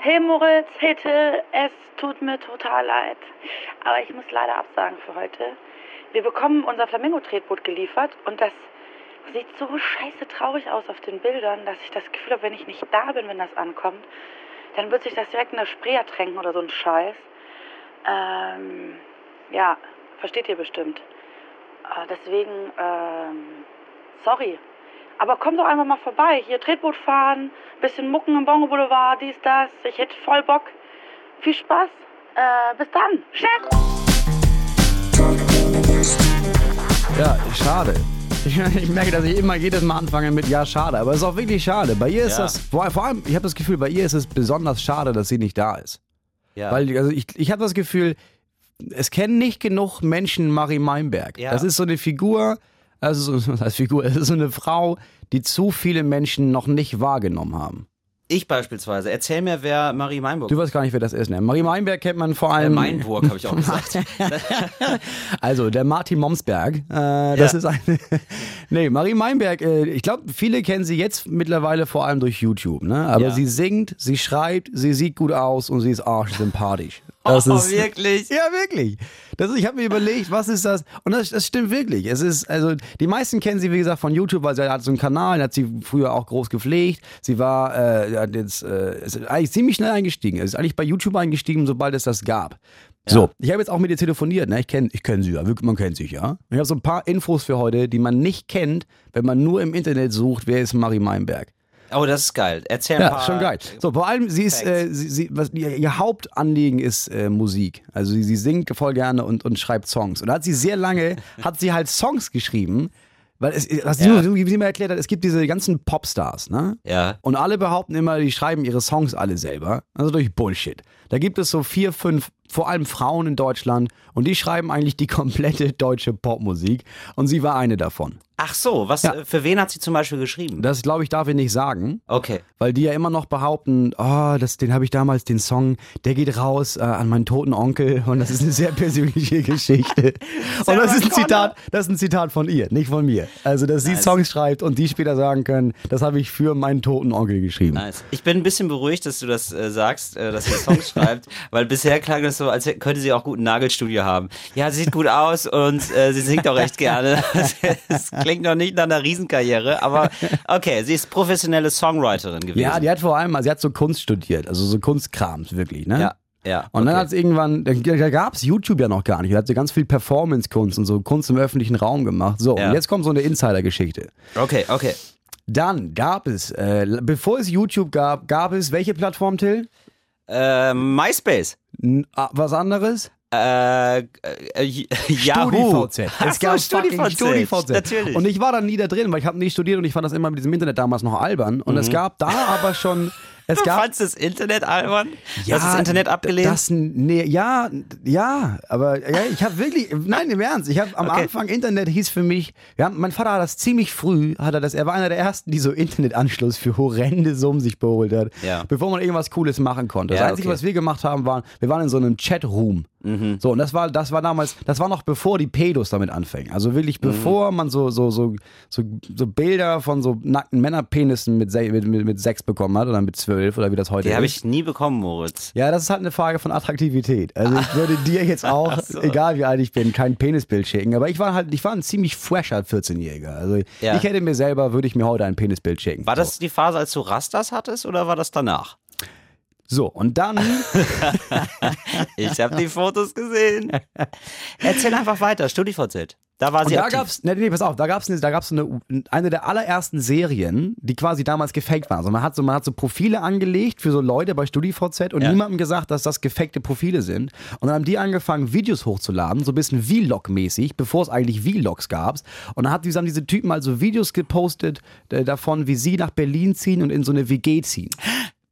Hey Moritz, hey Till, es tut mir total leid. Aber ich muss leider absagen für heute. Wir bekommen unser Flamingo-Tretboot geliefert und das sieht so scheiße traurig aus auf den Bildern, dass ich das Gefühl habe, wenn ich nicht da bin, wenn das ankommt, dann wird sich das direkt in der Spree ertränken oder so ein Scheiß. Ähm, ja, versteht ihr bestimmt. Äh, deswegen, ähm, sorry. Aber komm doch einfach mal vorbei. Hier Tretboot fahren, bisschen mucken im Bongo Boulevard, dies, das. Ich hätte voll Bock. Viel Spaß. Äh, bis dann. Chef! Ja, schade. Ich, ich merke, dass ich immer jedes Mal anfange mit Ja, schade. Aber es ist auch wirklich schade. Bei ihr ist Ja. das, vor, vor allem, ich habe das Gefühl, bei ihr ist es besonders schade, dass sie nicht da ist. Ja. Weil also ich, ich habe das Gefühl, es kennen nicht genug Menschen Marie Meinberg. Ja. Das ist so eine Figur, also so, heißt Figur, es ist so eine Frau, die zu viele Menschen noch nicht wahrgenommen haben. ich beispielsweise. Erzähl mir, wer Marie Meinburg Du weißt gar nicht, wer das ist, ne? Marie Meinberg kennt man vor äh, allem. Meinburg, habe ich auch gesagt. Also, der Martin Momsberg, äh, das Ja. ist eine. nee, Marie Meinberg, äh, ich glaube, viele kennen sie jetzt mittlerweile vor allem durch YouTube, ne? Aber Ja. sie singt, sie schreibt, sie sieht gut aus und sie ist arschsympathisch. Das oh, ist, wirklich? Ja, wirklich. Das, ich habe mir überlegt, was ist das? Und das, das stimmt wirklich. Es ist, also, die meisten kennen sie, wie gesagt, von YouTube, weil sie hat so einen Kanal, hat sie früher auch groß gepflegt. Sie war äh, hat jetzt, äh, ist eigentlich ziemlich schnell eingestiegen. ist eigentlich bei YouTube eingestiegen, sobald es das gab. So, ich habe jetzt auch mit ihr telefoniert, ne? Ich kenne ich kenn sie ja, man kennt sich ja. Ich habe so ein paar Infos für heute, die man nicht kennt, wenn man nur im Internet sucht, wer ist Marie Meinberg. Oh, das ist geil. Erzähl Ja, paar. schon geil. So, vor allem, sie ist, äh, sie, sie, was, ihr, ihr Hauptanliegen ist äh, Musik. Also sie, sie singt voll gerne und, und schreibt Songs. Und da hat sie sehr lange, hat sie halt Songs geschrieben, weil es, was sie, Ja. sie mir erklärt hat, es gibt diese ganzen Popstars, ne? Ja. Und alle behaupten immer, die schreiben ihre Songs alle selber. Also durch Bullshit. Da gibt es so vier, fünf, vor allem Frauen in Deutschland und die schreiben eigentlich die komplette deutsche Popmusik und sie war eine davon. Ach so, was, Ja. äh, für wen hat sie zum Beispiel geschrieben? Das, glaube ich, darf ich nicht sagen. Okay. Weil die ja immer noch behaupten, oh, das, den habe ich damals, den Song, der geht raus äh, an meinen toten Onkel und das ist eine sehr persönliche Geschichte. und das ist ein. Zitat, das ist ein Zitat von ihr, nicht von mir. Also, dass sie Nice. Songs schreibt und die später sagen können, das habe ich für meinen toten Onkel geschrieben. Nice. Ich bin ein bisschen beruhigt, dass du das äh, sagst, äh, dass sie Songs schreibt, weil bisher klang das so, als könnte sie auch gut ein Nagelstudio haben. Ja, sie sieht gut aus und äh, sie singt auch recht gerne. Es klingt noch nicht nach einer Riesenkarriere, aber okay, sie ist professionelle Songwriterin gewesen. Ja, die hat vor allem, also sie hat so Kunst studiert, also so Kunstkrams wirklich, ne? ja, ja. Und dann okay. hat es irgendwann, da, da gab es YouTube ja noch gar nicht. Da hat sie ganz viel Performance-Kunst und so Kunst im öffentlichen Raum gemacht. So, Ja. und jetzt kommt so eine Insider-Geschichte. Okay, okay. Dann gab es, äh, bevor es YouTube gab, gab es welche Plattform, Till? Äh, MySpace. N ah, was anderes? Äh, äh, Yahoo. StudiVZ. Es so, gab StudiVZ. StudiVZ. Natürlich. Und ich war da nie da drin, weil ich habe nie studiert und ich fand das immer mit diesem Internet damals noch albern. Und es gab da aber schon, es Du gab fandst das Internet albern? du hast das Internet abgelehnt? Das, nee, ja, ja, aber ja, ich habe wirklich, nein, im Ernst, ich habe am Okay. Anfang Internet hieß für mich, ja, mein Vater hat das ziemlich früh, hat er das, er war einer der ersten, die so Internetanschluss für horrende Summen sich beholt hat, Ja. bevor man irgendwas Cooles machen konnte. Das Ja, Einzige, okay. was wir gemacht haben, war, wir waren in so einem Chatroom. Mhm. So, und das war, das war damals, das war noch bevor die Pedos damit anfingen. Also wirklich Mhm. bevor man so, so, so, so, so Bilder von so nackten Männerpenissen mit, mit, mit, mit sechs bekommen hat oder mit zwölf oder wie das heute Die ist. habe ich nie bekommen, Moritz. Ja, das ist halt eine Frage von Attraktivität. Also ich würde dir jetzt auch, egal wie alt ich bin, kein Penisbild schicken. Aber ich war halt, ich war ein ziemlich fresher 14-Jähriger. Also Ja. ich hätte mir selber, würde ich mir heute ein Penisbild schicken. War das die Phase, als du Rastas hattest oder war das danach? So, und dann, Ich habe die Fotos gesehen. Erzähl einfach weiter, StudiVZ. Da war und sie da aktiv. gab's, nee, nee, pass auf, da gab's, eine, da gab's eine, eine der allerersten Serien, die quasi damals gefaked waren. Also man hat so, man hat so Profile angelegt für so Leute bei StudiVZ und Ja. niemandem gesagt, dass das gefakte Profile sind. Und dann haben die angefangen, Videos hochzuladen, so ein bisschen Vlog-mäßig, bevor es eigentlich Vlogs gab. Und dann hat, haben diese Typen also Videos gepostet äh, davon, wie sie nach Berlin ziehen und in so eine WG ziehen.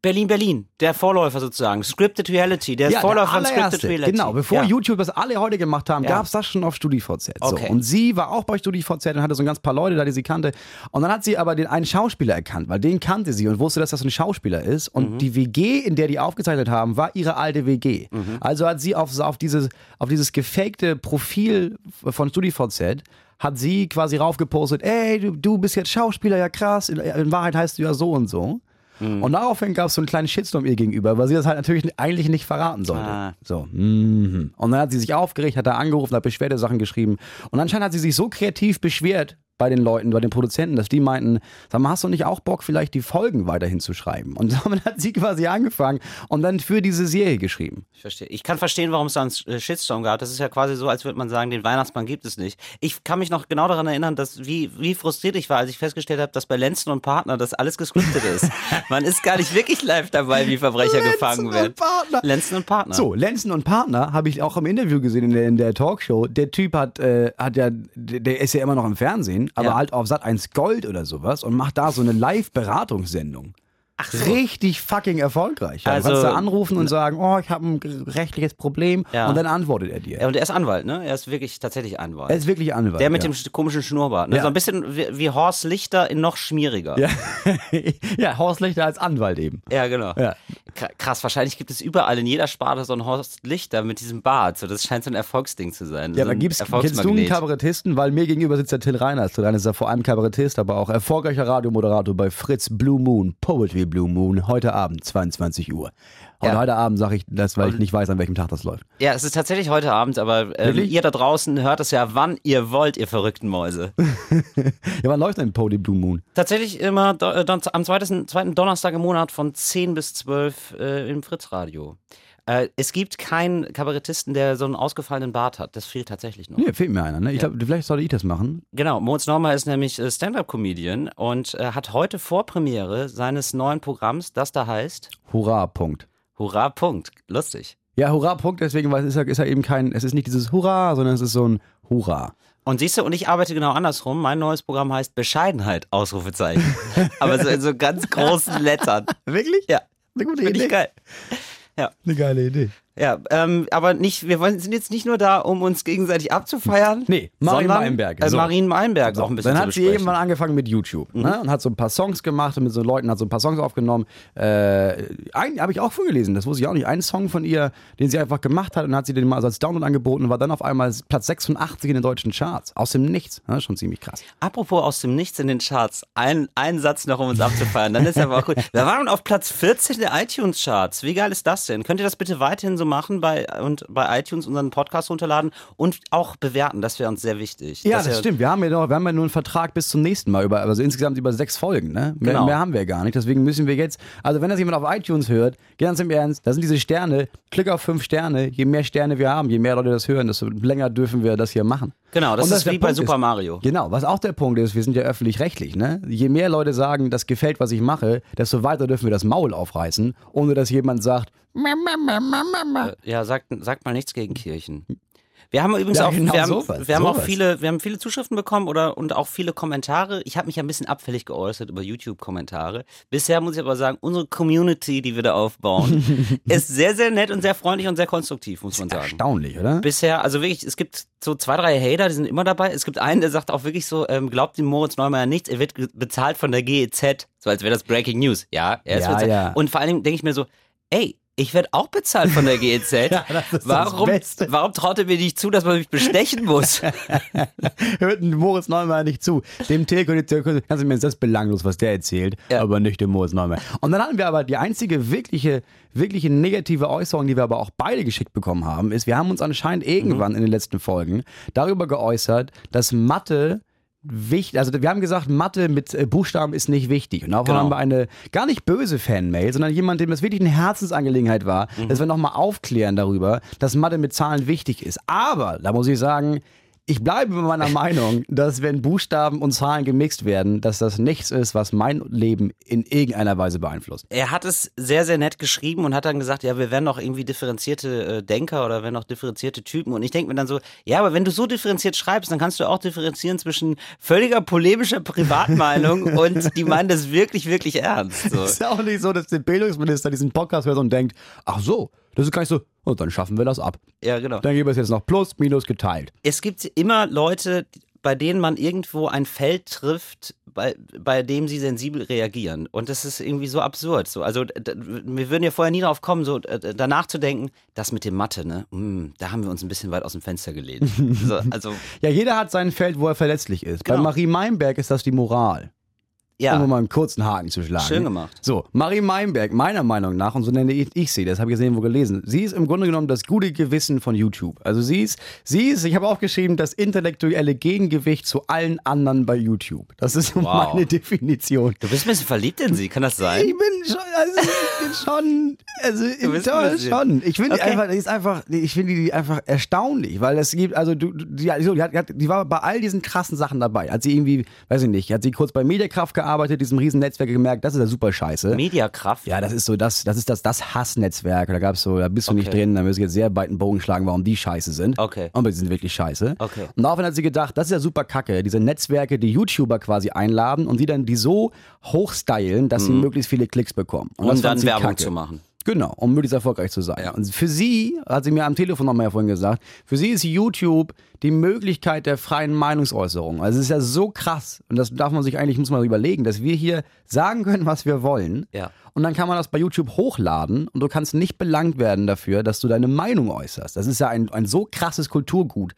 Berlin, Berlin, der Vorläufer sozusagen. Scripted Reality, der Vorläufer von der Scripted allererste. Reality. Genau, bevor ja. YouTube das alle heute gemacht haben, Ja. gab es das schon auf StudiVZ. So. Okay. Und sie war auch bei StudiVZ und hatte so ein ganz paar Leute da, die sie kannte. Und dann hat sie aber den einen Schauspieler erkannt, weil den kannte sie und wusste, dass das ein Schauspieler ist. Und Mhm. die WG, in der die aufgezeichnet haben, war ihre alte WG. Mhm. Also hat sie auf, auf, dieses, auf dieses gefakte Profil von StudiVZ hat sie quasi raufgepostet, ey, du, du bist jetzt Schauspieler, ja krass, in, in Wahrheit heißt du ja so und so. Mhm. Und daraufhin gab es so einen kleinen Shitstorm ihr gegenüber, weil sie das halt natürlich eigentlich nicht verraten sollte. Ah. So. mhm. Und dann hat sie sich aufgeregt, hat da angerufen, hat Beschwerdesachen geschrieben. Und anscheinend hat sie sich so kreativ beschwert bei den Leuten, bei den Produzenten, dass die meinten, sag mal, hast du nicht auch Bock, vielleicht die Folgen weiterhin zu schreiben? Und damit hat sie quasi angefangen und dann für diese Serie geschrieben. Ich verstehe. Ich kann verstehen, warum es da einen äh, Shitstorm gab. Das ist ja quasi so, als würde man sagen, den Weihnachtsmann gibt es nicht. Ich kann mich noch genau daran erinnern, dass wie, wie frustriert ich war, als ich festgestellt habe, dass bei Lenzen und Partner das alles gescriptet ist. man ist gar nicht wirklich live dabei, wie Verbrecher gefangen und werden. Partner. Lenzen und Partner. So, Lenzen und Partner habe ich auch im Interview gesehen in der, in der Talkshow. Der Typ hat, äh, hat ja, der ist ja immer noch im Fernsehen, aber Ja. halt auf Sat 1 Gold oder sowas und macht da so eine Live-Beratungssendung. Ach so. Richtig fucking erfolgreich. Ja, Also- du kannst da anrufen und sagen, oh, ich habe ein rechtliches Problem Ja. und dann antwortet er dir. Ja, und er ist Anwalt, ne? Er ist wirklich tatsächlich Anwalt. Er ist wirklich Anwalt. der mit ja. dem sch- komischen Schnurrbart. Ne? Ja. So ein bisschen wie, wie Horst Lichter in noch schmieriger. Ja. ja, Horst Lichter als Anwalt eben. Ja, genau. Krass, wahrscheinlich gibt es überall in jeder Sparte so einen Horst Lichter mit diesem Bart. So, das scheint so ein Erfolgsding zu sein. Ja, so ein gibt's, kennst du einen. Kabarettisten? Weil mir gegenüber sitzt der Till Reiners. Till Reiners ist ja vor allem Kabarettist, aber auch erfolgreicher Radiomoderator bei Fritz Blue Moon, Poetry Blue Moon, heute Abend, 22 Uhr. Und Ja. heute Abend sage ich das, weil ich nicht weiß, an welchem Tag das läuft. Ja, es ist tatsächlich heute Abend, aber ähm, ihr da draußen hört es ja, wann ihr wollt, ihr verrückten Mäuse. Ja, wann läuft denn Poetry Blue Moon? tatsächlich immer äh, am zweiten, zweiten Donnerstag im Monat von 10 bis 12 äh, im Fritz-Radio. Äh, es gibt keinen Kabarettisten, der so einen ausgefallenen Bart hat. Das fehlt tatsächlich noch. Nee, fehlt mir einer. Ne? Ich glaube, vielleicht sollte ich das machen. Genau, Moritz Neumann ist nämlich äh, Stand-Up-Comedian und äh, hat heute Vorpremiere seines neuen Programms, das da heißt Hurra, Punkt. Hurra, Punkt. Lustig. Ja, Hurra, Punkt, deswegen, weil es ist ja, ist ja eben kein, es ist nicht dieses Hurra, sondern es ist so ein Hurra. Und siehst du, und ich arbeite genau andersrum. Mein neues Programm heißt Bescheidenheit, Ausrufezeichen. Aber so in so ganz großen Lettern. Wirklich? Ja, Eine gute finde ich Idee. Geil. Eine geile Idee. Ja, ähm, aber nicht, wir wollen, sind jetzt nicht nur da, um uns gegenseitig abzufeiern. Nee, Marien sondern, Meinberg. Äh, So. Marien Meinberg So, auch ein bisschen dann hat sie irgendwann angefangen mit YouTube ne? und hat so ein paar Songs gemacht und mit so Leuten hat so ein paar Songs aufgenommen. Äh, einen habe ich auch vorgelesen, das wusste ich auch nicht. Einen Song von ihr, den sie einfach gemacht hat und hat sie den mal als Download angeboten und war dann auf einmal Platz 86 in den deutschen Charts. Aus dem Nichts. Ne? Schon ziemlich krass. Apropos aus dem Nichts in den Charts, ein, ein Satz noch, um uns abzufeiern, dann ist aber auch gut. Wir waren auf Platz 14 der iTunes-Charts. Wie geil ist das denn? Könnt ihr das bitte weiterhin so machen bei, und bei iTunes unseren Podcast runterladen und auch bewerten? Das wäre uns sehr wichtig. Ja, das ihr- stimmt. Wir haben ja, noch, wir haben ja nur einen Vertrag bis zum nächsten Mal, über, also insgesamt über sechs Folgen. Ne? Mehr, Genau. mehr haben wir gar nicht. Deswegen müssen wir jetzt, also wenn das jemand auf iTunes hört, ganz im Ernst, da sind diese Sterne, klick auf fünf Sterne. Je mehr Sterne wir haben, je mehr Leute das hören, desto länger dürfen wir das hier machen. Genau, das Und ist wie bei Punkt Super ist- Mario. Genau, was auch der Punkt ist, wir sind ja öffentlich-rechtlich, ne? Je mehr Leute sagen, das gefällt, was ich mache, desto weiter dürfen wir das Maul aufreißen, ohne dass jemand sagt, Ja, sagt, sagt mal nichts gegen Kirchen. Wir haben übrigens Ja, auch, genau wir haben, sowas, wir haben auch viele, wir haben viele Zuschriften bekommen oder und auch viele Kommentare. Ich habe mich ja ein bisschen abfällig geäußert über YouTube-Kommentare. Bisher muss ich aber sagen, unsere Community, die wir da aufbauen, ist sehr, sehr nett und sehr freundlich und sehr konstruktiv, muss man sagen. erstaunlich, oder? Bisher, also wirklich, es gibt so zwei, drei Hater, die sind immer dabei. Es gibt einen, der sagt auch wirklich so, ähm, glaubt dem Moritz Neumeier nichts, er wird bezahlt von der GEZ, so als wäre das Breaking News. Ja, er ist Ja, bezahlt. ja. Und vor allen Dingen denke ich mir so, ey, ich werde auch bezahlt von der GEZ. Ja, warum, warum traut er mir nicht zu, dass man mich bestechen muss? Hört Moritz Neumann nicht zu. Dem ihr- kannst du mir das belanglos, was der erzählt, Ja. aber nicht dem Moritz Neumann. Und dann hatten wir aber die einzige wirkliche, wirkliche negative Äußerung, die wir aber auch beide geschickt bekommen haben, ist, wir haben uns anscheinend irgendwann in den letzten Folgen darüber geäußert, dass Mathe wichtig, also wir haben gesagt, Mathe mit äh, Buchstaben ist nicht wichtig. Und daraufhin Genau. haben wir eine gar nicht böse Fanmail, sondern jemand, dem das wirklich eine Herzensangelegenheit war, dass wir nochmal aufklären darüber, dass Mathe mit Zahlen wichtig ist. Aber, da muss ich sagen, ich bleibe bei meiner Meinung, dass wenn Buchstaben und Zahlen gemixt werden, dass das nichts ist, was mein Leben in irgendeiner Weise beeinflusst. Er hat es sehr, sehr nett geschrieben und hat dann gesagt, ja, wir werden noch irgendwie differenzierte äh, Denker oder werden noch differenzierte Typen. Und ich denke mir dann so, ja, aber wenn du so differenziert schreibst, dann kannst du auch differenzieren zwischen völliger polemischer Privatmeinung und die meinen das wirklich, wirklich ernst. So. Es ist ja auch nicht so, dass der Bildungsminister diesen Podcast hört und denkt, ach so, das ist gar nicht so, und dann schaffen wir das ab. Ja, genau. Dann geben wir es jetzt noch plus, minus geteilt. Es gibt immer Leute, bei denen man irgendwo ein Feld trifft, bei, bei dem sie sensibel reagieren. Und das ist irgendwie so absurd. So. Also wir würden ja vorher nie darauf kommen, so danach zu denken, das mit dem Mathe, ne? Mm, da haben wir uns ein bisschen weit aus dem Fenster gelehnt. so, also Ja, jeder hat sein Feld, wo er verletzlich ist. Bei Genau. Marie Meinberg ist das die Moral. Ja. um mal einen kurzen Haken zu schlagen. Schön gemacht. So, Marie Meinberg, meiner Meinung nach, und so nenne ich, ich sie, das habe ich gesehen, wo gelesen, sie ist im Grunde genommen das gute Gewissen von YouTube. Also sie ist, sie ist, ich habe auch geschrieben, das intellektuelle Gegengewicht zu allen anderen bei YouTube. Das ist so Wow. meine Definition. Du bist ein bisschen verliebt in sie, kann das sein? Ich bin schon, also ich bin schon, also ein bisschen- schon. Ich finde die Okay. einfach, die ist einfach, ich finde die einfach erstaunlich, weil es gibt, also du, die, die, die, hat, die war bei all diesen krassen Sachen dabei. Hat sie irgendwie, weiß ich nicht, hat sie kurz bei Mediakraft gearbeitet, diesem riesen Netzwerk gemerkt, das ist ja super scheiße. Mediakraft? Ja, das ist so, das, das ist das, das Hassnetzwerk. Da gab's so, da bist du nicht Okay. drin, da müssen wir jetzt sehr weit einen Bogen schlagen, warum die scheiße sind. Okay. Aber die sind wirklich scheiße. Okay. Und daraufhin hat sie gedacht, das ist ja super kacke, diese Netzwerke, die YouTuber quasi einladen und die dann die so hochstylen, dass sie möglichst viele Klicks bekommen. Und Mhm. Das fand dann sie Werbung kacke. zu machen. Genau, um möglichst erfolgreich zu sein. Und für sie, hat sie mir am Telefon nochmal vorhin gesagt, für sie ist YouTube die Möglichkeit der freien Meinungsäußerung. Also es ist ja so krass, und das darf man sich eigentlich, muss man überlegen, dass wir hier sagen können, was wir wollen. Ja. Und dann kann man das bei YouTube hochladen und du kannst nicht belangt werden dafür, dass du deine Meinung äußerst. Das ist ja ein, ein so krasses Kulturgut.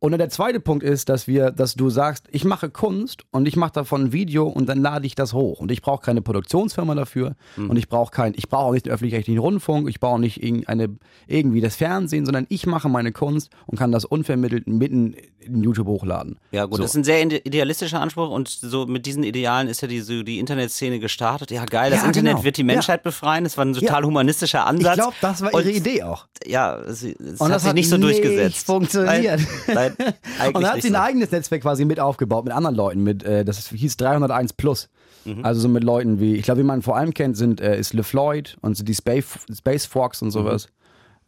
Und dann der zweite Punkt ist, dass wir, dass du sagst, ich mache Kunst und ich mache davon ein Video und dann lade ich das hoch. Und ich brauche keine Produktionsfirma dafür und ich brauche kein, ich brauche auch nicht den öffentlich-rechtlichen Rundfunk, ich brauche nicht irgendeine, irgendwie das Fernsehen, sondern ich mache meine Kunst und kann das unvermittelt mitten in YouTube hochladen. Ja, gut, So. das ist ein sehr ide- idealistischer Anspruch und so mit diesen Idealen ist ja die, so die Internetszene gestartet. Ja, geil, das Ja, Internet genau. wird die Menschheit befreien. Das war ein total Ja. humanistischer Ansatz. Ich glaube, das war Und ihre Idee auch. Ja, es, es Und hat das sich hat nicht so durchgesetzt. funktioniert. Nein, nein, eigentlich Und dann hat sie ein so. eigenes Netzwerk quasi mit aufgebaut, mit anderen Leuten, mit, äh, das hieß 301 Plus. Mhm. Also so mit Leuten wie, ich glaube, wie man vor allem kennt, sind, äh, ist LeFloid und so die Space, Space Fox und sowas.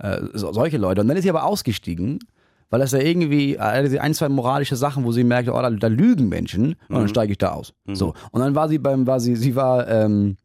Mhm. Äh, so, solche Leute. Und dann ist sie aber ausgestiegen, weil das ja irgendwie, äh, ein, zwei moralische Sachen, wo sie merkte, oh, da, da lügen Menschen, und Mhm. dann steige ich da aus. So. Und dann war sie beim, war sie, sie war, ähm, äh,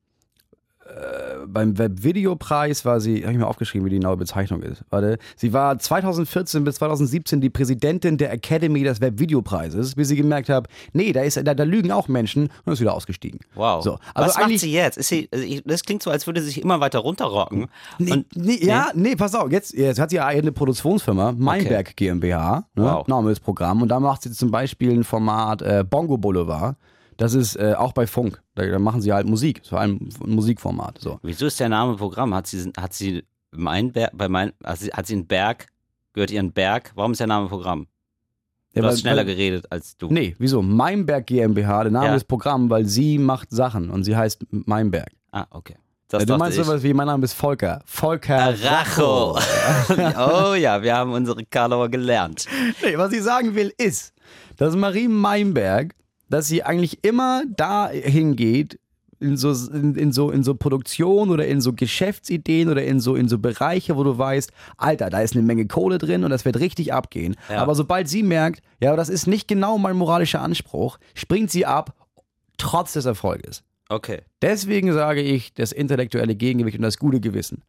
beim Webvideopreis war sie, habe ich mir aufgeschrieben, wie die genaue Bezeichnung ist. Warte, sie war 2014 bis 2017 die Präsidentin der Academy des Webvideopreises, bis sie gemerkt hat, nee, da, ist, da, da lügen auch Menschen und ist wieder ausgestiegen. Wow. So, also Was macht sie jetzt? Ist sie, also das klingt so, als würde sie sich immer weiter runterrocken. Nee, Und, nee, ja, nee, pass auf, jetzt, jetzt hat sie ja eine Produktionsfirma, Meinberg GmbH, ne, Wow. Des Programm, und da macht sie zum Beispiel ein Format äh, Bongo Boulevard. Das ist äh, auch bei Funk. Da, da machen sie halt Musik, vor allem ein Musikformat. So. Wieso ist der Name Programm? Hat sie, hat sie mein Berg, bei mein, hat sie, hat sie einen Berg, gehört ihr ein Berg? Warum ist der Name Programm? Du Ja, hast schneller weil- geredet als du. Nee, wieso? Meinberg GmbH, der Name Ja. des Programms, weil sie macht Sachen und sie heißt Meinberg. Ah, okay. Das Ja, du meinst ich. sowas wie, mein Name ist Volker. Volker Racho. oh ja, wir haben unsere Karlauer gelernt. Nee, was ich sagen will, ist, dass Marie Meinberg, dass sie eigentlich immer da hingeht, in so, in, in, so, in so Produktion oder in so Geschäftsideen oder in so, in so Bereiche, wo du weißt, Alter, da ist eine Menge Kohle drin und das wird richtig abgehen. Ja. Aber sobald sie merkt, ja, das ist nicht genau mein moralischer Anspruch, springt sie ab, trotz des Erfolges. Okay. Deswegen sage ich, das intellektuelle Gegengewicht und das gute Gewissen.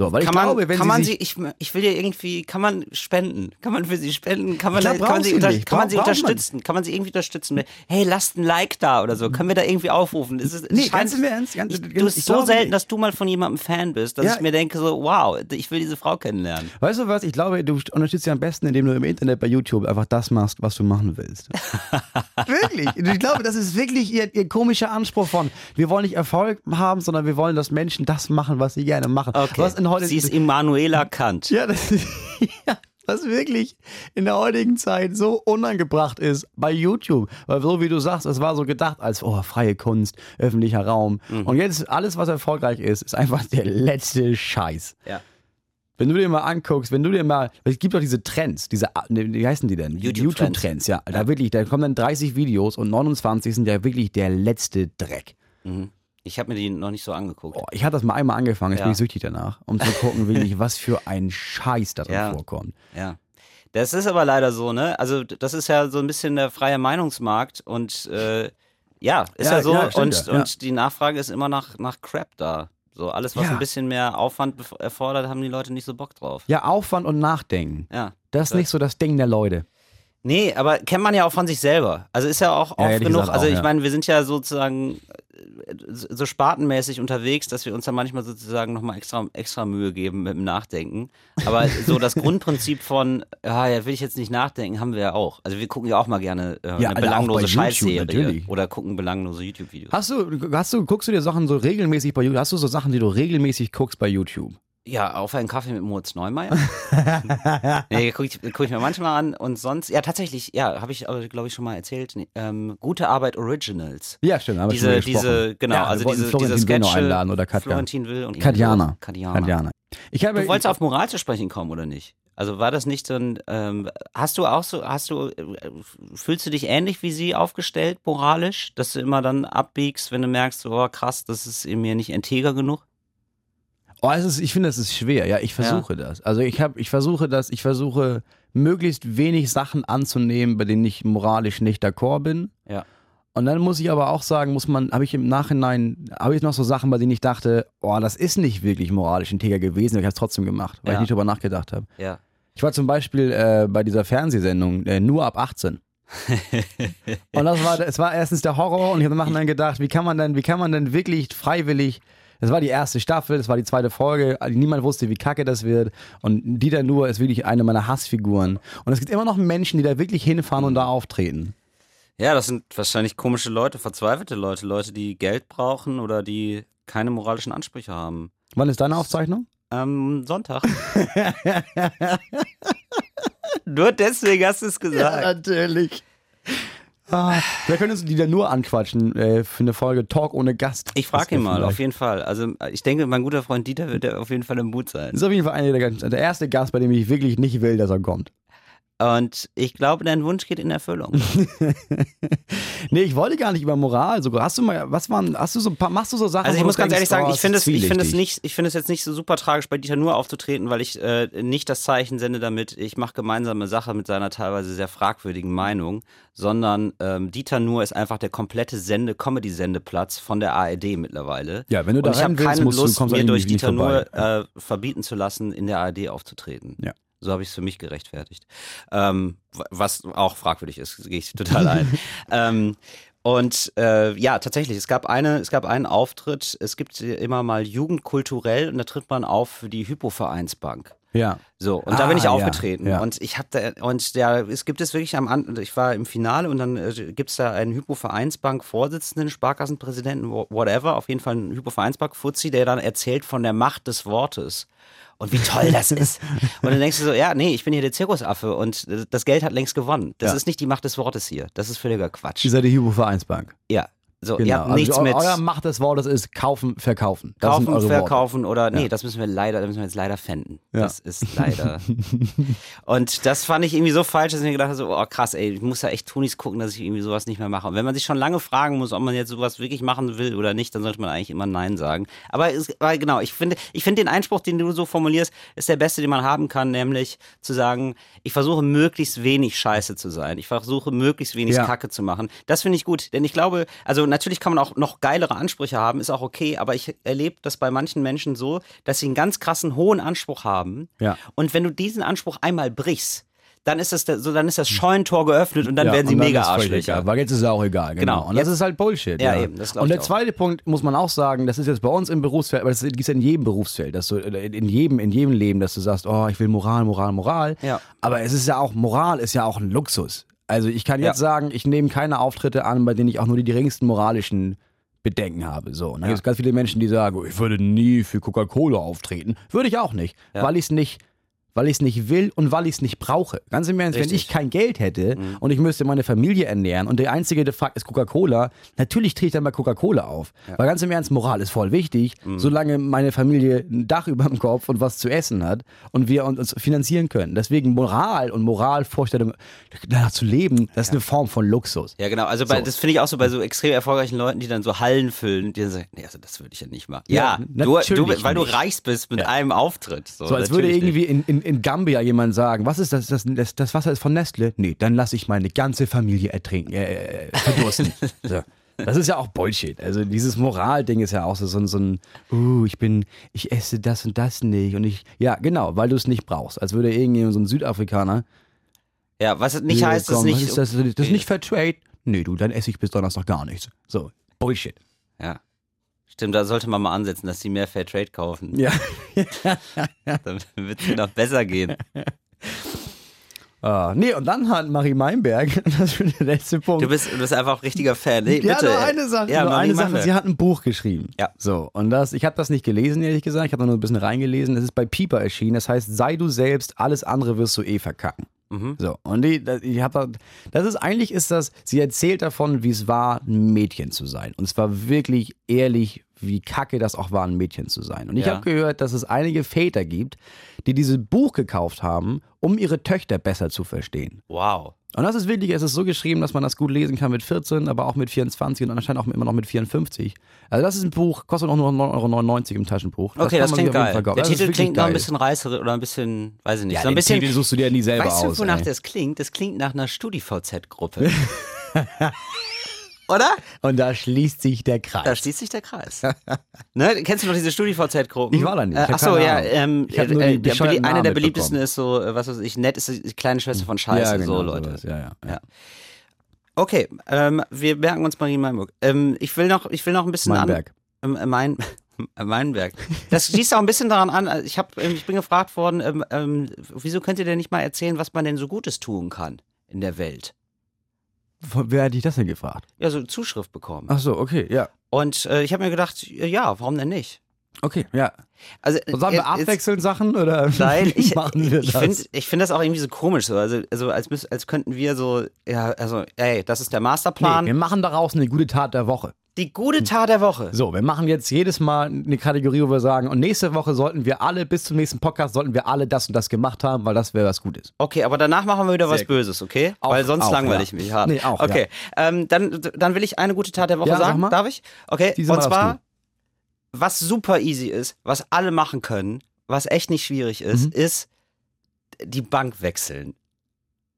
So, weil Kann ich man, glaube, wenn kann sie man sie, ich, ich will ja irgendwie, kann man spenden? Kann man für sie spenden? Kann man, glaub, kann man sie, unter, kann man sie braucht man unterstützen? Kann man sie irgendwie unterstützen? Hey, lasst ein Like da oder so. Können wir da irgendwie aufrufen? Es ist, Nee, scheint- ganz im Ernst, ganz- ich, du bist so selten, dass du mal von jemandem Fan bist, dass Ja. ich mir denke so, wow, ich will diese Frau kennenlernen. Weißt du was? Ich glaube, du unterstützt sie am besten, indem du im Internet bei YouTube einfach das machst, was du machen willst. wirklich. Ich glaube, das ist wirklich ihr, ihr komischer Anspruch von, wir wollen nicht Erfolg haben, sondern wir wollen, dass Menschen das machen, was sie gerne machen. Okay. Was in heute, sie ist Immanuela Kant. ja, das, ja, was wirklich in der heutigen Zeit so unangebracht ist bei YouTube. Weil so wie du sagst, es war so gedacht als, oh, freie Kunst, öffentlicher Raum. Mhm. Und jetzt alles, was erfolgreich ist, ist einfach der letzte Scheiß. Ja. Wenn du dir mal anguckst, wenn du dir mal, es gibt doch diese Trends, diese, wie heißen die denn? YouTube-Trends. YouTube-Trends, ja. Da wirklich, da kommen dann 30 Videos und 29 sind ja wirklich der letzte Dreck. Ich habe mir die noch nicht so angeguckt. Boah, ich hatte das mal einmal angefangen, jetzt Ja. bin ich süchtig danach, um zu gucken, wirklich, was für ein Scheiß da drin Ja. vorkommt. Ja. Das ist aber leider so, ne? Also, das ist ja so ein bisschen der freie Meinungsmarkt und äh, ja, ist ja, Ja, so. ja, und, und die Nachfrage ist immer nach, nach Crap da. So, alles, was ein bisschen mehr Aufwand erfordert, haben die Leute nicht so Bock drauf. Ja, Aufwand und Nachdenken. Ja. Das ist nicht so das Ding der Leute. Nee, aber kennt man ja auch von sich selber. Also ist ja auch oft genug. gesagt Also ich meine, wir sind ja sozusagen so spartenmäßig unterwegs, dass wir uns da manchmal sozusagen nochmal extra, extra Mühe geben mit dem Nachdenken. Aber so das Grundprinzip von, ja, ja, will ich jetzt nicht nachdenken, haben wir ja auch. Also wir gucken ja auch mal gerne äh, Ja, eine bei belanglose Scheißserie oder gucken belanglose YouTube-Videos. Hast du, hast du, guckst du dir Sachen so regelmäßig bei YouTube? Hast du so Sachen, die du regelmäßig guckst bei YouTube? Ja, auf einen Kaffee mit Moritz Neumeier. nee, gucke ich, guck ich mir manchmal an und sonst, ja, tatsächlich, ja, habe ich, glaube ich, schon mal erzählt. Ähm, Gute Arbeit Originals. Ja, stimmt. Haben Diese, diese, genau, ja, also diese, Florentin diese Will Sketche. einladen oder Katja. Florentin Will und Katjana. Katjana. Katjana. Ich habe, Du wolltest auf Moral zu sprechen kommen, oder nicht? Also war das nicht so ein, ähm, hast du auch so, hast du, äh, fühlst du dich ähnlich wie sie aufgestellt, moralisch, dass du immer dann abbiegst, wenn du merkst, oh krass, das ist in mir nicht integer genug? Oh, es ist, ich finde, es ist schwer. Ja, ich versuche das. Also ich habe, ich versuche das, ich versuche möglichst wenig Sachen anzunehmen, bei denen ich moralisch nicht d'accord bin. Ja. Und dann muss ich aber auch sagen, muss man, habe ich im Nachhinein, habe ich noch so Sachen, bei denen ich dachte, oh, das ist nicht wirklich moralisch integer gewesen, aber ich habe es trotzdem gemacht, weil Ja. ich nicht drüber nachgedacht habe. Ja. Ich war zum Beispiel äh, bei dieser Fernsehsendung äh, nur ab 18. und das war, es war erstens der Horror und ich habe im Nachhinein gedacht, wie kann man denn, wie kann man denn wirklich freiwillig, das war die erste Staffel, das war die zweite Folge, niemand wusste, wie kacke das wird und Dieter Nuhr ist wirklich eine meiner Hassfiguren. Und es gibt immer noch Menschen, die da wirklich hinfahren und da auftreten. Ja, das sind wahrscheinlich komische Leute, verzweifelte Leute, Leute, die Geld brauchen oder die keine moralischen Ansprüche haben. Wann ist deine Aufzeichnung? Ähm, Sonntag. Nur deswegen hast du es gesagt. natürlich. Ah, wir können uns Dieter Nuhr anquatschen äh, für eine Folge Talk ohne Gast. Ich frage ihn mal, vielleicht- auf jeden Fall. Also ich denke, mein guter Freund Dieter wird auf jeden Fall im Mut sein. Das ist auf jeden Fall einer der, ganz- der erste Gast, bei dem ich wirklich nicht will, dass er kommt. Und ich glaube, dein Wunsch geht in Erfüllung. Nee, ich wollte gar nicht über Moral sogar. Hast du mal, was waren, hast du so ein paar, machst du so Sachen? Also ich muss ganz ehrlich sagen, oh, ich finde es, ich finde es nicht, ich finde es jetzt nicht so super tragisch, bei Dieter nur aufzutreten, weil ich äh, nicht das Zeichen sende damit, ich mache gemeinsame Sache mit seiner teilweise sehr fragwürdigen Meinung, sondern ähm, Dieter Nuhr ist einfach der komplette Sende, Comedy-Sendeplatz von der ARD mittlerweile. Ja, wenn du da Und ich habe willst, keine du- Lust, mir durch Dieter vorbei. äh, verbieten zu lassen, in der ARD aufzutreten. Ja. So habe ich es für mich gerechtfertigt. Ähm, was auch fragwürdig ist, gehe ich total ein. ähm, und äh, ja, tatsächlich, es gab eine, es gab einen Auftritt, es gibt immer mal Jugendkulturell und da tritt man auf für die Hypovereinsbank. Ja. So, und da bin ich Ah, ja, aufgetreten. ja. Und ich habe da, und der, es gibt es wirklich am An ich war im Finale und dann äh, gibt es da einen Hypovereinsbank-Vorsitzenden, Sparkassenpräsidenten, wha- whatever, auf jeden Fall einen Hypovereinsbank-Fuzzi, der dann erzählt von der Macht des Wortes. Und wie toll das ist. Und dann denkst du so, ja, nee, ich bin hier der Zirkusaffe und das Geld hat längst gewonnen. Das Ja. ist nicht die Macht des Wortes hier. Das ist völliger Quatsch. Ihr seid die Hypo-Vereinsbank. Ja. So, Genau. ihr habt Also nichts mit Euer Macht des Wortes ist kaufen, verkaufen. Das kaufen, eure Worte. verkaufen oder nee, Ja. das müssen wir leider, das müssen wir jetzt leider fänden. Ja. Das ist leider. und das fand ich irgendwie so falsch, dass ich mir gedacht habe, so, oh krass, ey, ich muss da echt Tunis gucken, dass ich irgendwie sowas nicht mehr mache. Und wenn man sich schon lange fragen muss, ob man jetzt sowas wirklich machen will oder nicht, dann sollte man eigentlich immer Nein sagen. Aber, es, weil genau, ich finde, ich finde den Einspruch, den du so formulierst, ist der beste, den man haben kann, nämlich zu sagen, ich versuche möglichst wenig Scheiße zu sein. Ich versuche möglichst wenig Ja. Kacke zu machen. Das finde ich gut, denn ich glaube, also natürlich kann man auch noch geilere Ansprüche haben, ist auch okay, aber ich erlebe das bei manchen Menschen so, dass sie einen ganz krassen hohen Anspruch haben. Ja. Und wenn du diesen Anspruch einmal brichst, dann ist das, so, dann ist das Scheunentor geöffnet und dann Ja, werden sie dann mega Arschlöcher. Weil jetzt ist es auch egal, genau. Genau. Und das Jetzt- ist halt Bullshit. Ja, Ja, eben, das glaub Und der zweite Punkt muss man auch sagen, das ist jetzt bei uns im Berufsfeld, aber das gibt es ja in jedem Berufsfeld, dass du in jedem, in jedem Leben, dass du sagst, oh, ich will Moral, Moral, Moral. Ja. Aber es ist ja auch, Moral ist ja auch ein Luxus. Also ich kann jetzt Ja. sagen, ich nehme keine Auftritte an, bei denen ich auch nur die geringsten moralischen Bedenken habe. So. Und dann Ja. gibt es ganz viele Menschen, die sagen, ich würde nie für Coca-Cola auftreten. Würde ich auch nicht, Ja. weil ich es nicht weil ich es nicht will und weil ich es nicht brauche. Ganz im Ernst, wenn ich kein Geld hätte Mhm. und ich müsste meine Familie ernähren und der einzige, der fragt, ist Coca-Cola, natürlich trete ich dann bei Coca-Cola auf. Weil ganz im Ernst, Moral ist voll wichtig, Mhm. solange meine Familie ein Dach über dem Kopf und was zu essen hat und wir uns- finanzieren können. Deswegen Moral und Moralvorstellung, danach zu leben, das ist eine Form von Luxus. Ja, genau. Also bei, So. das finde ich auch so bei so extrem erfolgreichen Leuten, die dann so Hallen füllen, die dann sagen, nee, also das würde ich ja nicht machen. Ja, Ja, du, du, natürlich weil du nicht. reich bist mit einem Auftritt. So, So als würde irgendwie in, in, in Gambia jemand sagen, was ist das, das, das, das Wasser ist von Nestle? Nee, dann lasse ich meine ganze Familie ertrinken, äh, äh, verdursten. so. Das ist ja auch Bullshit. Also dieses Moralding ist ja auch so, so, ein- so ein, uh, ich bin, ich esse das und das nicht und ich, ja genau, weil du es nicht brauchst. Als würde irgendjemand so ein Südafrikaner. Ja, was nicht heißt, es kommen, nicht. ist das, das ist nicht Fair Trade? Nee, du, dann esse ich bis Donnerstag gar nichts. So, Bullshit. Ja. Stimmt, da sollte man mal ansetzen, dass die mehr Fair Trade kaufen. Ja. Dann wird es noch besser gehen. Ah, nee, und dann hat Marie Meinberg, das ist der letzte Punkt. Du bist, du bist einfach richtiger Fan. Nee, ja, bitte. nur eine Sache, Ja, nur eine Sache. Sie hat ein Buch geschrieben. Ja. So, und das, ich habe das nicht gelesen, ehrlich gesagt. Ich habe nur ein bisschen reingelesen. Es ist bei Pieper erschienen. Das heißt, sei du selbst, alles andere wirst du eh verkacken. Mhm. So, und die, ich habe da, das ist eigentlich ist das, sie erzählt davon, wie es war, ein Mädchen zu sein. Und es war wirklich ehrlich, wie kacke das auch war, ein Mädchen zu sein. Und ich Ja. habe gehört, dass es einige Väter gibt, die dieses Buch gekauft haben, um ihre Töchter besser zu verstehen. Wow. Und das ist wirklich, es ist so geschrieben, dass man das gut lesen kann mit 14, aber auch mit 24 und anscheinend auch immer noch mit 54. Also das ist ein Buch, kostet auch nur 9,99 Euro im Taschenbuch. Okay, das, man sich klingt geil. Der Das Titel klingt noch ein bisschen reißerisch oder ein bisschen, weiß ich nicht. Ja, so ein den bisschen. Titel suchst du dir nie selber weißt aus. du, wonach ey. das klingt? Das klingt nach einer StudiVZ-Gruppe. Oder? Und da schließt sich der Kreis. Da schließt sich der Kreis. ne? Kennst du noch diese StudiVZ-Gruppen? Ich war da nicht. Ich Äh, achso, ja. Ähm, Ich nur die äh, der belie- eine Namen der beliebtesten ist so, äh, was weiß ich, nett ist die kleine Schwester von Scheiße. ja, genau, so, Leute. sowas. Ja, ja. ja. Ja. Okay, ähm, wir merken uns Marie Meinburg. Ähm, ich will noch, ich will noch ein bisschen Meinberg. an. Ähm, mein, Meinberg. Das schließt auch ein bisschen daran an. Ich, hab, ähm, ich bin gefragt worden, ähm, ähm, wieso könnt ihr denn nicht mal erzählen, was man denn so Gutes tun kann in der Welt? Von- Wer hat dich das denn gefragt? Ja, so Zuschrift bekommen. Ach so, okay, ja. Und äh, ich habe mir gedacht, ja, warum denn nicht? Okay, ja. Also, Und sollen wir äh, abwechseln Sachen oder Nein, ich, machen wir ich das? finde ich find das auch irgendwie so komisch. So. Also, also als, als könnten wir so, ja, also, ey, das ist der nee, Masterplan. wir machen daraus eine gute Tat der Woche. Die gute Tat der Woche. So, wir machen jetzt jedes Mal eine Kategorie, wo wir sagen, und nächste Woche sollten wir alle, bis zum nächsten Podcast, sollten wir alle das und das gemacht haben, weil das wäre was Gutes. Okay, aber danach machen wir wieder was Sehr gut. Böses, okay? Auch- Weil sonst auch, langweile ja. ich mich hart. Nee, auch, Okay, ähm, dann, dann will ich eine gute Tat der Woche Ja, sag sagen. mal. Darf ich? Okay, Diesmal und zwar, was super easy ist, was alle machen können, was echt nicht schwierig ist, Mhm. ist die Bank wechseln.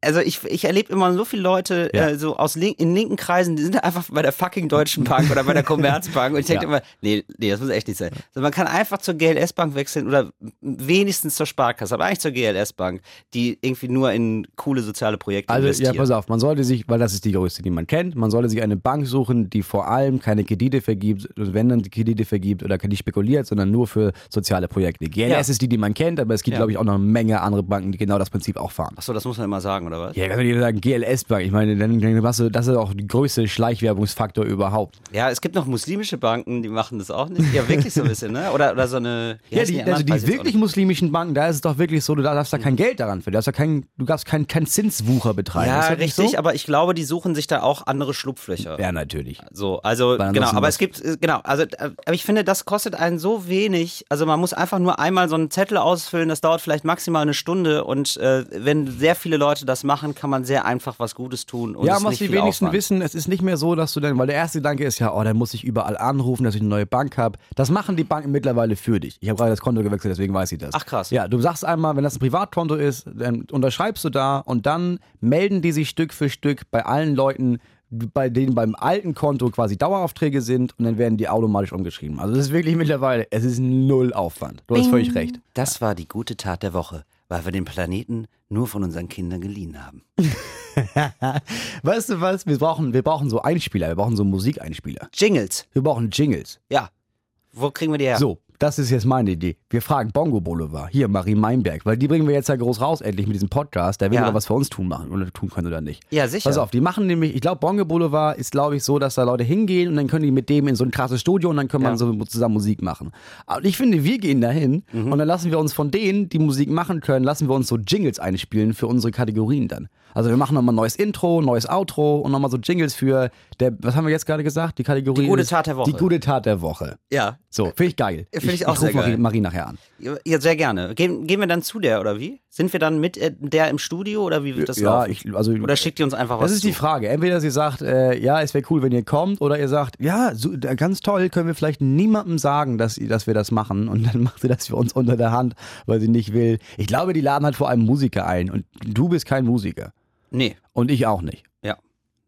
Also ich, ich erlebe immer so viele Leute Ja. äh, so aus link, in linken Kreisen, die sind einfach bei der fucking Deutschen Bank oder bei der Commerzbank und ich denke Ja. immer, nee, nee, das muss echt nicht sein. Also man kann einfach zur GLS-Bank wechseln oder wenigstens zur Sparkasse, aber eigentlich zur GLS-Bank, die irgendwie nur in coole soziale Projekte Also, ja, investiert. pass auf, man sollte sich, weil das ist die größte, die man kennt, man sollte sich eine Bank suchen, die vor allem keine Kredite vergibt, und wenn dann die Kredite vergibt oder nicht spekuliert, sondern nur für soziale Projekte. GLS Ja. ist die, die man kennt, aber es gibt, Ja. glaube ich, auch noch eine Menge andere Banken, die genau das Prinzip auch fahren. Achso, das muss man immer sagen, oder was? Ja, kann jeder sagen, GLS-Bank, ich meine, dann, dann hast du, das ist auch der größte Schleichwerbungsfaktor überhaupt. Ja, es gibt noch muslimische Banken, die machen das auch nicht. Ja, wirklich so ein bisschen, ne? Oder, oder so eine. Ja, die, anderen? also die wirklich muslimischen Banken, da ist es doch wirklich so, du darfst da kein Geld daran für, du darfst da kein, du darfst kein, kein Zinswucher betreiben. Ja, richtig, so? aber ich glaube, die suchen sich da auch andere Schlupflöcher. Ja, natürlich. So, also genau, aber es gibt äh, genau, also äh, aber ich finde, das kostet einen so wenig. Also man muss einfach nur einmal so einen Zettel ausfüllen. Das dauert vielleicht maximal eine Stunde und äh, wenn sehr viele Leute das machen, kann man sehr einfach was Gutes tun. Und ja, es ist was die wenigsten Aufwand. wissen, es ist nicht mehr so, dass du dann, weil der erste Gedanke ist ja, oh, dann muss ich überall anrufen, dass ich eine neue Bank habe. Das machen die Banken mittlerweile für dich. Ich habe gerade das Konto gewechselt, deswegen weiß ich das. Ach, krass. Ja, du sagst einmal, wenn das ein Privatkonto ist, dann unterschreibst du da und dann melden die sich Stück für Stück bei allen Leuten, bei denen beim alten Konto quasi Daueraufträge sind und dann werden die automatisch umgeschrieben. Also das ist wirklich mittlerweile, es ist null Aufwand. Du hast völlig recht. Das war die gute Tat der Woche, weil wir den Planeten nur von unseren Kindern geliehen haben. Weißt du was? Wir brauchen, wir brauchen so Einspieler, wir brauchen so Musikeinspieler. Jingles. Wir brauchen Jingles. Ja. Wo kriegen wir die her? So, das ist jetzt meine Idee. Wir fragen Bongo Boulevard, hier Marie Meinberg, weil die bringen wir jetzt ja groß raus, endlich mit diesem Podcast. Der will Ja. was für uns tun machen oder tun können oder nicht. Ja, sicher. Pass auf, die machen nämlich, ich glaube, Bongo Boulevard ist, glaube ich, so, dass da Leute hingehen und dann können die mit dem in so ein krasses Studio und dann können Ja. man so zusammen Musik machen. Und ich finde, wir gehen dahin Mhm. und dann lassen wir uns von denen, die Musik machen können, lassen wir uns so Jingles einspielen für unsere Kategorien dann. Also wir machen nochmal ein neues Intro, neues Outro und nochmal so Jingles für, der, was haben wir jetzt gerade gesagt? Die Kategorie Die gute Tat der Woche. Die gute Tat der Woche. Ja. So, finde ich geil. Finde ich auch ich sehr ruf Marie, geil. Marie nachher an. Ja, sehr gerne. Gehen, gehen wir dann zu der, oder wie? Sind wir dann mit äh, der im Studio oder wie wird das ja, laufen? ich, also Oder schickt ihr uns einfach was Das ist die zu? Frage. Entweder sie sagt, äh, ja, es wäre cool, wenn ihr kommt, oder ihr sagt, ja, so, ganz toll, können wir vielleicht niemandem sagen, dass, dass wir das machen. Und dann macht sie das für uns unter der Hand, weil sie nicht will. Ich glaube, die laden halt vor allem Musiker ein. Und du bist kein Musiker. Nee, Und ich auch nicht. ja.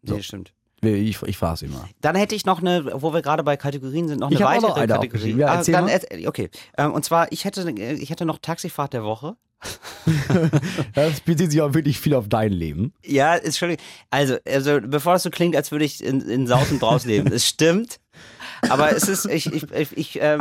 Nee, So. stimmt. Ich, ich frage sie mal. Dann hätte ich noch eine, wo wir gerade bei Kategorien sind, noch eine Ich weitere noch eine Kategorie. Ja, Ah, dann, okay. Ähm, und zwar, ich hätte, ich hätte noch Taxifahrt der Woche. Das bezieht sich auch wirklich viel auf dein Leben. Ja, ist schon. Also, also bevor das so klingt, als würde ich in, in Saus und Braus leben. Es stimmt. Aber es ist, ich, ich, ich, ich äh,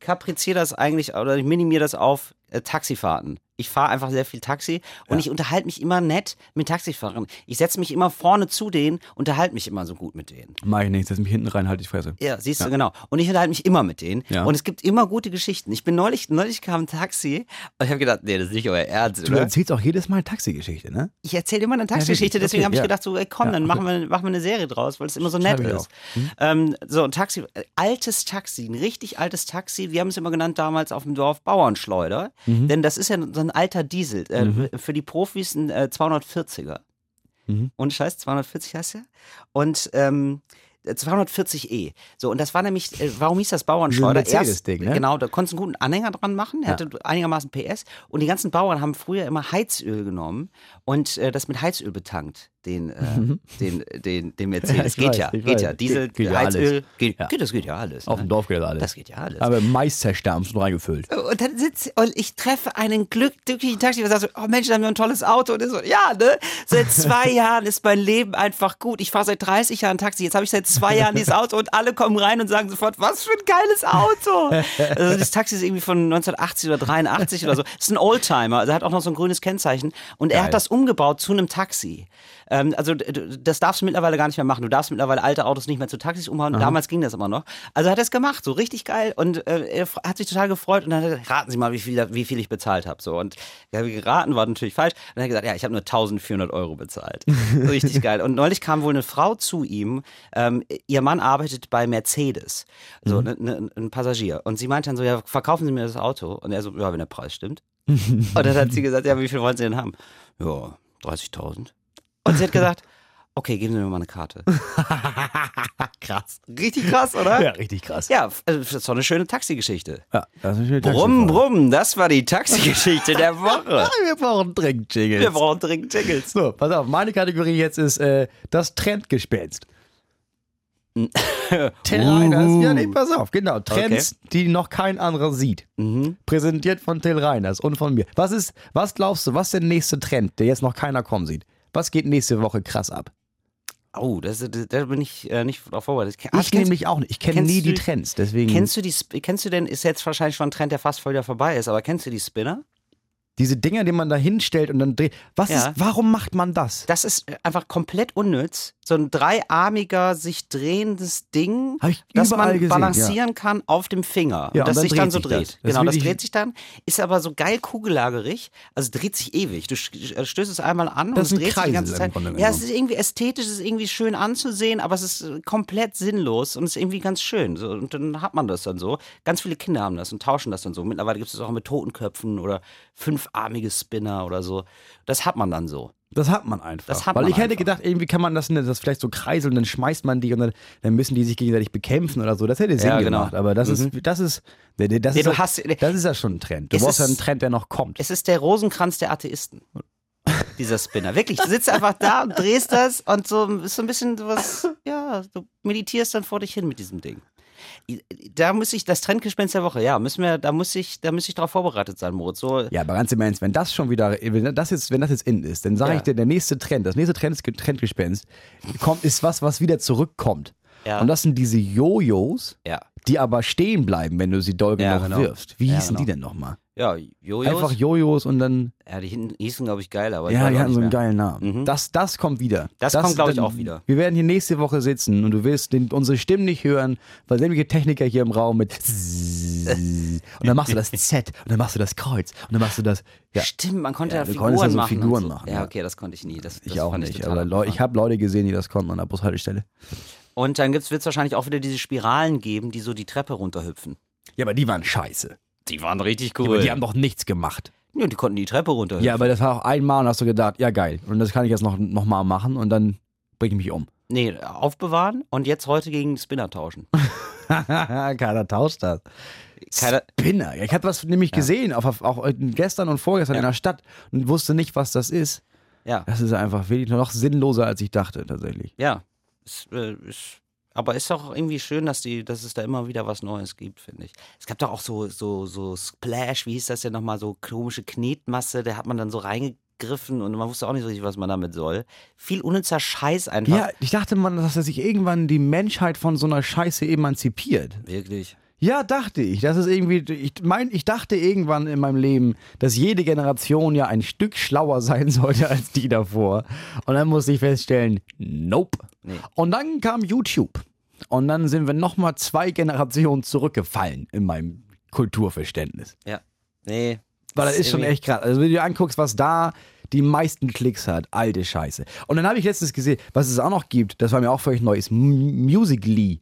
kapriziere das eigentlich oder ich minimiere das auf äh, Taxifahrten. Ich fahre einfach sehr viel Taxi und Ja. ich unterhalte mich immer nett mit Taxifahrern. Ich setze mich immer vorne zu denen, unterhalte mich immer so gut mit denen. Mach ich nicht, setz mich hinten rein, halt die Fresse. Ja, siehst du, genau. Und ich unterhalte mich immer mit denen. Ja. Und es gibt immer gute Geschichten. Ich bin neulich, neulich kam ein Taxi und ich habe gedacht, nee, das ist nicht euer Ernst, Du oder? erzählst auch jedes Mal eine Taxigeschichte, ne? Ich erzähle immer eine Taxigeschichte, deswegen Okay, habe ich ja. gedacht, so, ey, komm, Ja, dann okay. machen, wir, machen wir eine Serie draus, weil es immer so nett ist. Ähm, so, ein Taxi, altes Taxi, ein richtig altes Taxi. Wir haben es immer genannt damals auf dem Dorf Bauernschleuder. Mhm. Denn das ist ja so ein alter Diesel. Äh, Für die Profis ein äh, 240er. Mhm. Und Scheiß, 240 heißt er. Und ähm, 240e. So, und das war nämlich, äh, warum hieß das Bauernschleuder? Dieses Mercedes-Ding, ne? Genau, da konntest du einen guten Anhänger dran machen, er Ja. hatte einigermaßen PS. Und die ganzen Bauern haben früher immer Heizöl genommen und äh, das mit Heizöl betankt, den, äh, den, den, den Mercedes. Ja, ich geht weiß, ja, ich geht weiß. ja. Diesel, Geht- geht ja Heizöl, alles. geht, Ja. geht, das geht ja alles. Auf ne? dem Dorf geht alles. Das geht ja alles. Aber Mais zerstampft und reingefüllt. Und dann sitzt und ich treffe einen Glück, glücklichen Taxi und sage so, oh Mensch, da haben wir ein tolles Auto. Und er so, ja, ne? Seit zwei Jahren ist mein Leben einfach gut. Ich fahre seit 30 Jahren Taxi. Jetzt habe ich seit zwei Jahren dieses Auto und alle kommen rein und sagen sofort, was für ein geiles Auto. Also das Taxi ist irgendwie von 1980 oder 83 oder so. Das ist ein Oldtimer. Also er hat auch noch so ein grünes Kennzeichen. Und er Geil. hat das umgebaut zu einem Taxi. Ähm, also das darfst du mittlerweile gar nicht mehr machen. Du darfst mittlerweile alte Autos nicht mehr zu Taxis umhauen. Damals ging das immer noch. Also hat er es gemacht, so richtig geil. Und äh, er hat sich total gefreut. Und dann hat er, raten Sie mal, wie viel, wie viel ich bezahlt habe. So. Und ja, geraten war natürlich falsch. Und dann hat er gesagt, ja, ich habe nur 1400 Euro bezahlt. So richtig geil. Und neulich kam wohl eine Frau zu ihm. Ähm, ihr Mann arbeitet bei Mercedes. So, ne, ne, ein Passagier. Und sie meinte dann so, ja, verkaufen Sie mir das Auto. Und er so, ja, wenn der Preis stimmt. Und dann hat sie gesagt, ja, wie viel wollen Sie denn haben? Ja, 30.000. Und sie hat gesagt, okay, geben Sie mir mal eine Karte. krass. Richtig krass, oder? Ja, richtig krass. Ja, also das ist doch eine schöne Taxigeschichte. Ja, das ist eine schöne Brumm, Taxifahrt. brumm, das war die Taxigeschichte der Woche. Wir brauchen dringend Wir Jingles. brauchen dringend Jingles. So, pass auf, meine Kategorie jetzt ist äh, das Trendgespenst. Till Reiners. Ja, nee, pass auf, genau. Trends, die noch kein anderer sieht. Mhm. Präsentiert von Till Reiners und von mir. Was ist, was glaubst du, was ist der nächste Trend, der jetzt noch keiner kommen sieht? Was geht nächste Woche krass ab? Oh, das, das, da bin ich äh, nicht drauf vorbereitet. Ah, Ich kennst- nämlich auch nicht. Ich kenne nie die Trends, deswegen. Kennst du die, kennst du denn, ist jetzt wahrscheinlich schon ein Trend, der fast voll wieder vorbei ist, aber kennst du die Spinner? diese Dinger, die man da hinstellt und dann dreht. Was Ja. ist, warum macht man das? Das ist äh, einfach komplett unnütz. So ein dreiarmiger, sich drehendes Ding, das man gesehen, balancieren kann auf dem Finger. Ja, und das sich dann so dreht. das. Das genau, das ich- dreht sich dann, ist aber so geil kugellagerig, also dreht sich ewig. Du äh, stößt es einmal an Das und es dreht sich die Kreisel ganze Zeit. Ja, es ist irgendwie ästhetisch, es ist irgendwie schön anzusehen, aber es ist äh, komplett sinnlos und es ist irgendwie ganz schön. So, und dann hat man das dann so. Ganz viele Kinder haben das und tauschen das dann so. Mittlerweile gibt es das auch mit Totenköpfen oder fünfarmige Spinner oder so. Das hat man dann so. Das hat man einfach. Das hat Weil man ich hätte einfach. gedacht, irgendwie kann man das, das vielleicht so kreiseln, dann schmeißt man die und dann, dann müssen die sich gegenseitig bekämpfen oder so. Das hätte Sinn Ja, genau. gemacht. Aber das ist, das ist, das ist, das Nee, ist, hast- das ist ja schon ein Trend. Du brauchst ja einen Trend, der noch kommt. Es ist der Rosenkranz der Atheisten. Dieser Spinner. Wirklich, du sitzt einfach da und drehst das und so ist so ein bisschen was, ja, du meditierst dann vor dich hin mit diesem Ding. Da muss ich, das Trendgespenst der Woche, ja, müssen wir, da muss ich, da muss ich darauf vorbereitet sein, Moritz. So, Ja, aber ganz im Ernst, wenn das schon wieder, wenn das jetzt, wenn das jetzt in ist, dann sage Ja. ich dir, der nächste Trend, das nächste Trend, Trendgespenst, kommt, ist was, was wieder zurückkommt. Ja. Und das sind diese Jojos, ja. die aber stehen bleiben, wenn du sie doll genug genau. wirfst. Wie hießen die genau. denn nochmal? Ja, Jojos. Einfach Jojos und dann, ja, die hin- hießen, glaube ich, geil, aber ich ja, die hatten so einen mehr. geilen Namen. Mhm. Das, das kommt wieder. Das kommt, glaub ich, auch wieder. Wir werden hier nächste Woche sitzen und du wirst den, unsere Stimmen nicht hören, weil sämtliche Techniker hier im Raum mit und dann machst du das Z und dann machst du das Kreuz und dann machst du das, ja. Stimmt, man konnte Ja, ja, Figuren ja so machen. Figuren so. machen, Ja, ja. okay, das konnte ich nie. Das, das Ich auch nicht, total aber Leu ich habe Leute gesehen, die das konnten an der Bushaltestelle. Und dann wird es wahrscheinlich auch wieder diese Spiralen geben, die so die Treppe runterhüpfen. Ja, aber die waren scheiße. Die waren richtig Aber die haben doch nichts gemacht. Ja, die konnten die Treppe runterhüpfen. Ja, aber das war auch einmal und hast du gedacht, ja geil. Und das kann ich jetzt noch, noch mal machen und dann bringe ich mich um. Nee, aufbewahren und jetzt heute gegen Spinner tauschen. Keiner tauscht das. Keiner- Spinner. Ja, Ich hatte was nämlich gesehen, auf, auch gestern und vorgestern Ja. in der Stadt und wusste nicht, was das ist. Ja, Das ist einfach wirklich noch sinnloser, als ich dachte, tatsächlich. ja. Es, äh, ist, aber ist doch irgendwie schön, dass, die, dass es da immer wieder was Neues gibt, finde ich. Es gab doch auch so, so, so Splash, wie hieß das denn nochmal, so komische Knetmasse, da hat man dann so Begriffen und man wusste auch nicht so richtig, was man damit soll. Viel unnützer Scheiß einfach. Ja, ich dachte man, dass er sich irgendwann die Menschheit von so einer Scheiße emanzipiert. Wirklich. Ja, dachte ich. Das ist irgendwie, ich mein, ich dachte irgendwann in meinem Leben, dass jede Generation ja ein Stück schlauer sein sollte als die davor. Und dann musste ich feststellen, nope. Nee. Und dann kam YouTube. Und dann sind wir nochmal zwei Generationen zurückgefallen in meinem Kulturverständnis. Ja. Nee. Weil das ist schon echt krass. Also wenn du dir anguckst, was da die meisten Klicks hat, alte Scheiße. Und dann habe ich letztens gesehen, was es auch noch gibt, das war mir auch völlig neu, ist Musical.ly.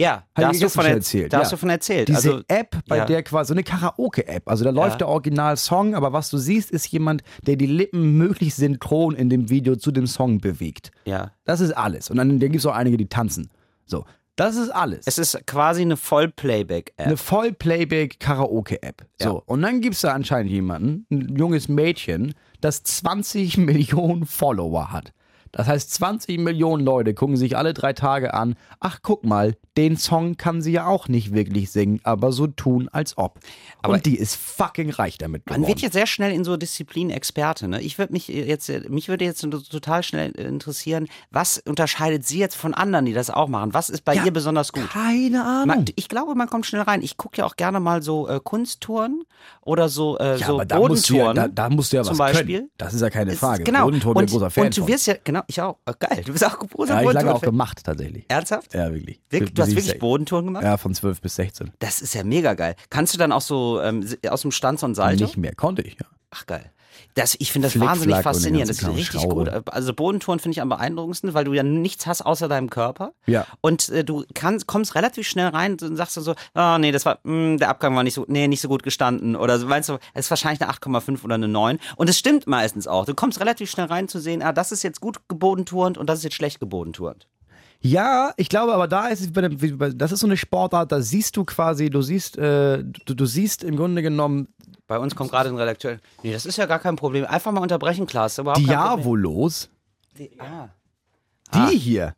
Ja, da hast, du von, er- erzählt, da ja. hast du von erzählt. Diese also, App, bei ja. der quasi so eine Karaoke-App. Also da läuft Ja. der Original-Song, aber was du siehst, ist jemand, der die Lippen möglichst synchron in dem Video zu dem Song bewegt. ja. Das ist alles. Und dann, dann gibt es auch einige, die tanzen. So, das ist alles. Es ist quasi eine Voll-Playback-App. eine Voll-Playback-Karaoke-App. So, und dann gibt es da anscheinend jemanden, ein junges Mädchen, das 20 Millionen Follower hat. Das heißt, 20 Millionen Leute gucken sich alle drei Tage an. Ach, guck mal, den Song kann sie ja auch nicht wirklich singen, aber so tun, als ob. Aber- und die ist fucking reich damit geworden. Man wird jetzt sehr schnell in so Disziplin Experte. Ne? Ich würde mich jetzt, mich würde jetzt total schnell interessieren, was unterscheidet Sie jetzt von anderen, die das auch machen? Was ist bei Ja, ihr besonders gut? Keine Ahnung. Man, ich glaube, man kommt schnell rein. Ich gucke ja auch gerne mal so äh, Kunsttouren oder so, äh, ja, so aber da musst, du ja, Bodentouren. da, da musst du ja zum was Beispiel. können. Das ist ja keine Frage. Genau. Bodenton bin und, ich großer Fan und du wirst ja, genau, ich auch. Oh, geil, du bist auch großer ja, ich lange auch gemacht, tatsächlich. Ernsthaft? Ja, wirklich. Wirk- Bis du hast ich wirklich Bodentouren gemacht? Ja, von 12 bis 16. Das ist ja mega geil. Kannst du dann auch so ähm, aus dem Stand so ein Salto? Nicht mehr, konnte ich, ja. Ach geil. Das, ich finde das Flick, wahnsinnig Flack faszinierend. Das ist richtig Kram, gut. Schraube. Also Bodentouren finde ich am beeindruckendsten, weil du ja nichts hast außer deinem Körper. Ja. Und äh, du kannst, kommst relativ schnell rein und sagst dann so, ah nee, das war, mh, der Abgang war nicht so, nee, nicht so gut gestanden. Oder so, meinst du, es ist wahrscheinlich eine 8,5 oder eine 9. Und es stimmt meistens auch. Du kommst relativ schnell rein zu sehen, ah, das ist jetzt gut gebodenturnt und das ist jetzt schlecht gebodenturnt. Ja, ich glaube, aber da ist es bei dem, wie bei- das ist so eine Sportart, da siehst du quasi, du siehst, äh, du, du siehst im Grunde genommen Bei uns kommt gerade ein Redakteur. Nee, das ist ja gar kein Problem. Einfach mal unterbrechen, Klaas. Diavolos. Die, ah. Die Ah. hier.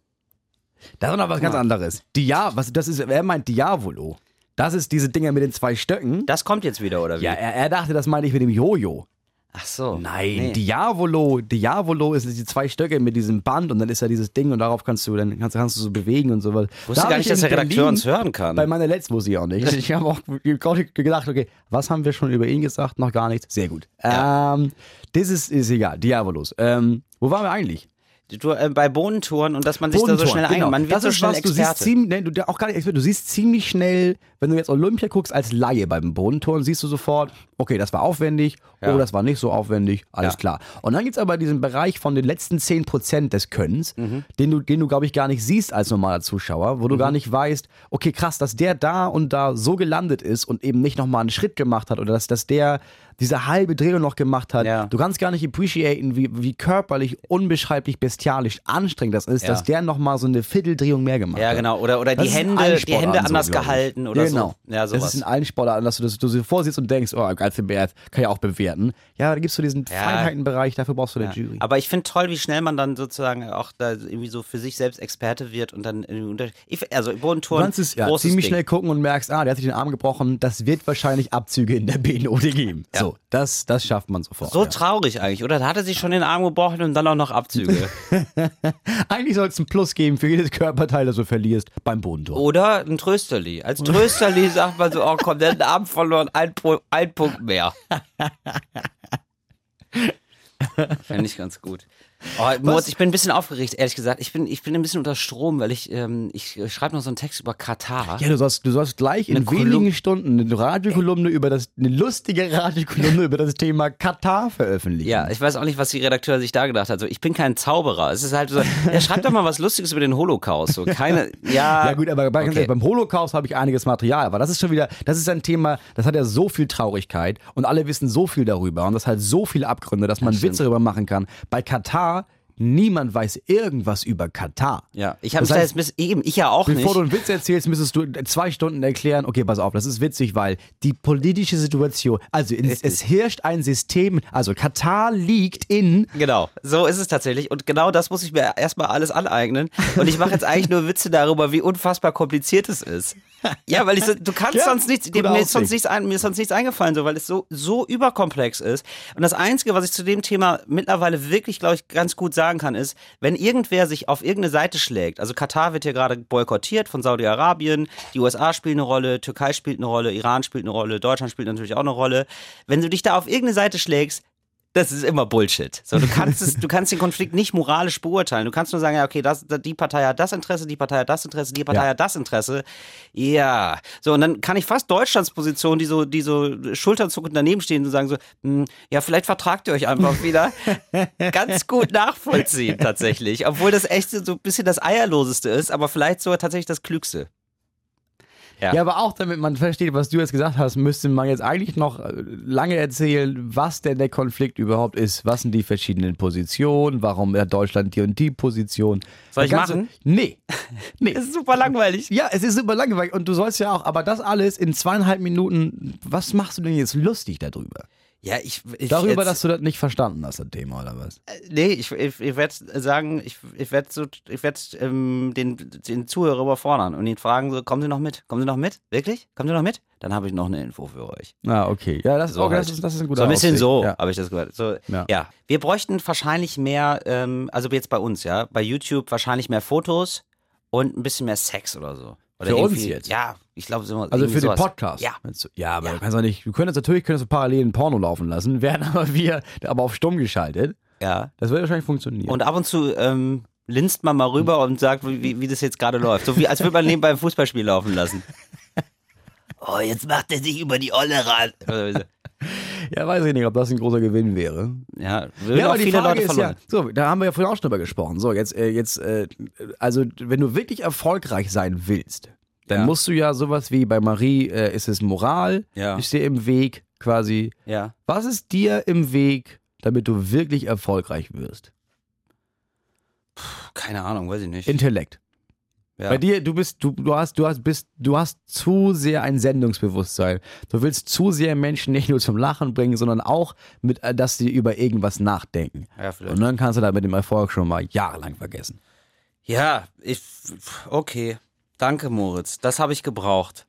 Das ist noch was ganz anderes. Dia, was, das ist, wer meint Diavolo? Das ist diese Dinger mit den zwei Stöcken. Das kommt jetzt wieder, oder wie? Ja, er, er dachte, das meine ich mit dem Jojo. Ach so. Nein, Nee. Diavolo, Diavolo ist die zwei Stöcke mit diesem Band und dann ist da dieses Ding und darauf kannst du, dann kannst, kannst du so bewegen und sowas. Wusste Da gar nicht, ich dass der Redakteur uns hören kann. Bei meiner letzten wusste ich auch nicht. Ich habe auch gedacht, okay, was haben wir schon über ihn gesagt? Noch gar nichts. Sehr gut. Ähm, das ist, ist egal. Diavolos. Ähm, wo waren wir eigentlich? Du, äh, bei Bodentouren und dass man sich da so schnell genau. ein, man wird das so ist schnell was, du siehst ziemlich, nee, du, auch gar nicht du siehst ziemlich schnell, wenn du jetzt Olympia guckst als Laie beim Bodenturnen, siehst du sofort, okay, das war aufwendig, Ja. oh, das war nicht so aufwendig, alles Ja. klar. Und dann gibt's aber diesen Bereich von den letzten 10% des Könnens, Mhm. den du, den du glaube ich, gar nicht siehst als normaler Zuschauer, wo du Mhm. gar nicht weißt, okay, krass, dass der da und da so gelandet ist und eben nicht nochmal einen Schritt gemacht hat oder dass, dass der diese halbe Drehung noch gemacht hat. Ja. Du kannst gar nicht appreciaten, wie, wie körperlich, unbeschreiblich, bestialisch anstrengend das ist, Ja. dass der nochmal so eine Vierteldrehung mehr gemacht Ja, hat. genau. Oder, oder Das die Hände, die Hände anders so, gehalten oder genau. so. Ja, Das ist in allen Sportarten, dass du, das, du dir vorsitzt und denkst, oh, Bert, kann ich auch bewerten. Ja, da gibst du diesen Ja. Feinheitenbereich, dafür brauchst du eine Ja. Jury. Aber ich finde toll, wie schnell man dann sozusagen auch da irgendwie so für sich selbst Experte wird und dann ich, also Du Bodentouren kannst es ja, ziemlich Ding. schnell gucken und merkst, ah, der hat sich den Arm gebrochen, das wird wahrscheinlich Abzüge in der B-Note geben. Ja. So, das, das schafft man sofort. So ja. traurig eigentlich, oder? Da hat er sich schon den Arm gebrochen und dann auch noch Abzüge. Eigentlich soll es einen Plus geben für jedes Körperteil, das du verlierst beim Bodentor. Oder ein Trösterli. Als Trösterli sagt man so, oh komm, der hat den Arm verloren, ein, ein Punkt mehr. Fände ich ganz gut. Oh, Moritz, ich bin ein bisschen aufgeregt, ehrlich gesagt. Ich bin, ich bin ein bisschen unter Strom, weil ich, ähm, ich schreibe noch so einen Text über Katar. Ja, du sollst, du sollst gleich in wenigen Kolum- Stunden eine Radiokolumne über das, eine lustige Radiokolumne über das Thema Katar veröffentlichen. Ja, ich weiß auch nicht, was die Redakteur sich da gedacht hat. So, ich bin kein Zauberer. Es ist halt so, ja, schreib doch mal was Lustiges über den Holocaust. So, keine, ja. Ja gut, aber bei, okay. beim Holocaust habe ich einiges Material, aber das ist schon wieder, das ist ein Thema, das hat ja so viel Traurigkeit und alle wissen so viel darüber und das hat so viele Abgründe, dass man stimmt. Witze darüber machen kann. Bei Katar, niemand weiß irgendwas über Katar. Ja, ich habe Das heißt, jetzt eben, ich ja auch Bevor nicht. du einen Witz erzählst, müsstest du zwei Stunden erklären, okay, pass auf, das ist witzig, weil die politische Situation, also es, es herrscht ein System, also Katar liegt in, Genau, so ist es tatsächlich. Und genau das muss ich mir erstmal alles aneignen. Und ich mache jetzt eigentlich nur Witze darüber, wie unfassbar kompliziert es ist. Ja, weil ich so, du kannst Ja, sonst nichts, guter mir ist, sonst nichts ein, mir ist sonst nichts eingefallen, so, weil es so, so überkomplex ist. Und das Einzige, was ich zu dem Thema mittlerweile wirklich, glaube ich, ganz gut sagen kann, ist, wenn irgendwer sich auf irgendeine Seite schlägt, also Katar wird hier gerade boykottiert von Saudi-Arabien, die USA spielen eine Rolle, Türkei spielt eine Rolle, Iran spielt eine Rolle, Deutschland spielt natürlich auch eine Rolle. Wenn du dich da auf irgendeine Seite schlägst, das ist immer Bullshit. So, du kannst es, du kannst den Konflikt nicht moralisch beurteilen. Du kannst nur sagen, ja, okay, das, die Partei hat das Interesse, die Partei hat das Interesse, die Partei Ja. hat das Interesse. Ja. So, und dann kann ich fast Deutschlands Position, die so, die so schulterzuckend daneben stehen und sagen so, hm, ja, vielleicht vertragt ihr euch einfach wieder. Ganz gut nachvollziehen, tatsächlich. Obwohl das echt so ein bisschen das Eierloseste ist, aber vielleicht sogar tatsächlich das Klügste. Ja. Ja, aber auch damit man versteht, was du jetzt gesagt hast, müsste man jetzt eigentlich noch äh, lange erzählen, was denn der Konflikt überhaupt ist. Was sind die verschiedenen Positionen? Warum hat Deutschland die und die Position? Soll ich ganze- machen? Nee. Nee. Das ist super langweilig. Ja, es ist super langweilig und du sollst ja auch, aber das alles in zweieinhalb Minuten, was machst du denn jetzt lustig darüber? Ja, ich, ich Darüber, jetzt, dass du das nicht verstanden hast, das Thema, oder was? Nee, ich, ich, ich werde sagen, ich, ich werde so, ich ähm, den, den Zuhörer überfordern und ihn fragen, so, kommen Sie noch mit? Kommen Sie noch mit? Wirklich? Kommen Sie noch mit? Dann habe ich noch eine Info für euch. Ah, okay. Ja, das, So okay, halt. das, ist, das ist ein guter So ein bisschen Ausweg. so, Ja. habe ich das gehört. So, Ja. ja. Wir bräuchten wahrscheinlich mehr, ähm, also jetzt bei uns, ja, bei YouTube wahrscheinlich mehr Fotos und ein bisschen mehr Sex oder so. Oder Für uns jetzt? Ja, ich glaube, so Also für den sowas. Podcast. Ja. Ja, aber Ja. du kannst doch nicht, du könntest natürlich könntest du parallel ein Porno laufen lassen, wären aber wir aber auf stumm geschaltet. Ja. Das würde wahrscheinlich funktionieren. Und ab und zu ähm, linst man mal rüber und sagt, wie, wie das jetzt gerade läuft. So wie als würde man nebenbei ein Fußballspiel laufen lassen. Oh, jetzt macht er sich über die Olle ran. ja, weiß ich nicht, ob das ein großer Gewinn wäre. Ja, würden Ja, auch viele Leute ist ja, verloren. so, da haben wir ja vorhin auch schon drüber gesprochen. So, jetzt, äh, jetzt, äh, also wenn du wirklich erfolgreich sein willst, dann Ja. musst du ja sowas wie bei Marie, äh, ist es Moral, Ja. ist dir im Weg quasi. Ja. Was ist dir im Weg, damit du wirklich erfolgreich wirst? Keine Ahnung, weiß ich nicht. Intellekt. ja. Bei dir, du bist, du, du hast, du hast, bist, du hast zu sehr ein Sendungsbewusstsein. Du willst zu sehr Menschen nicht nur zum Lachen bringen, sondern auch mit, äh, dass sie über irgendwas nachdenken. Ja, vielleicht. Und dann kannst du da mit dem Erfolg schon mal jahrelang vergessen. Ja, ich. Okay. Danke, Moritz. Das habe ich gebraucht.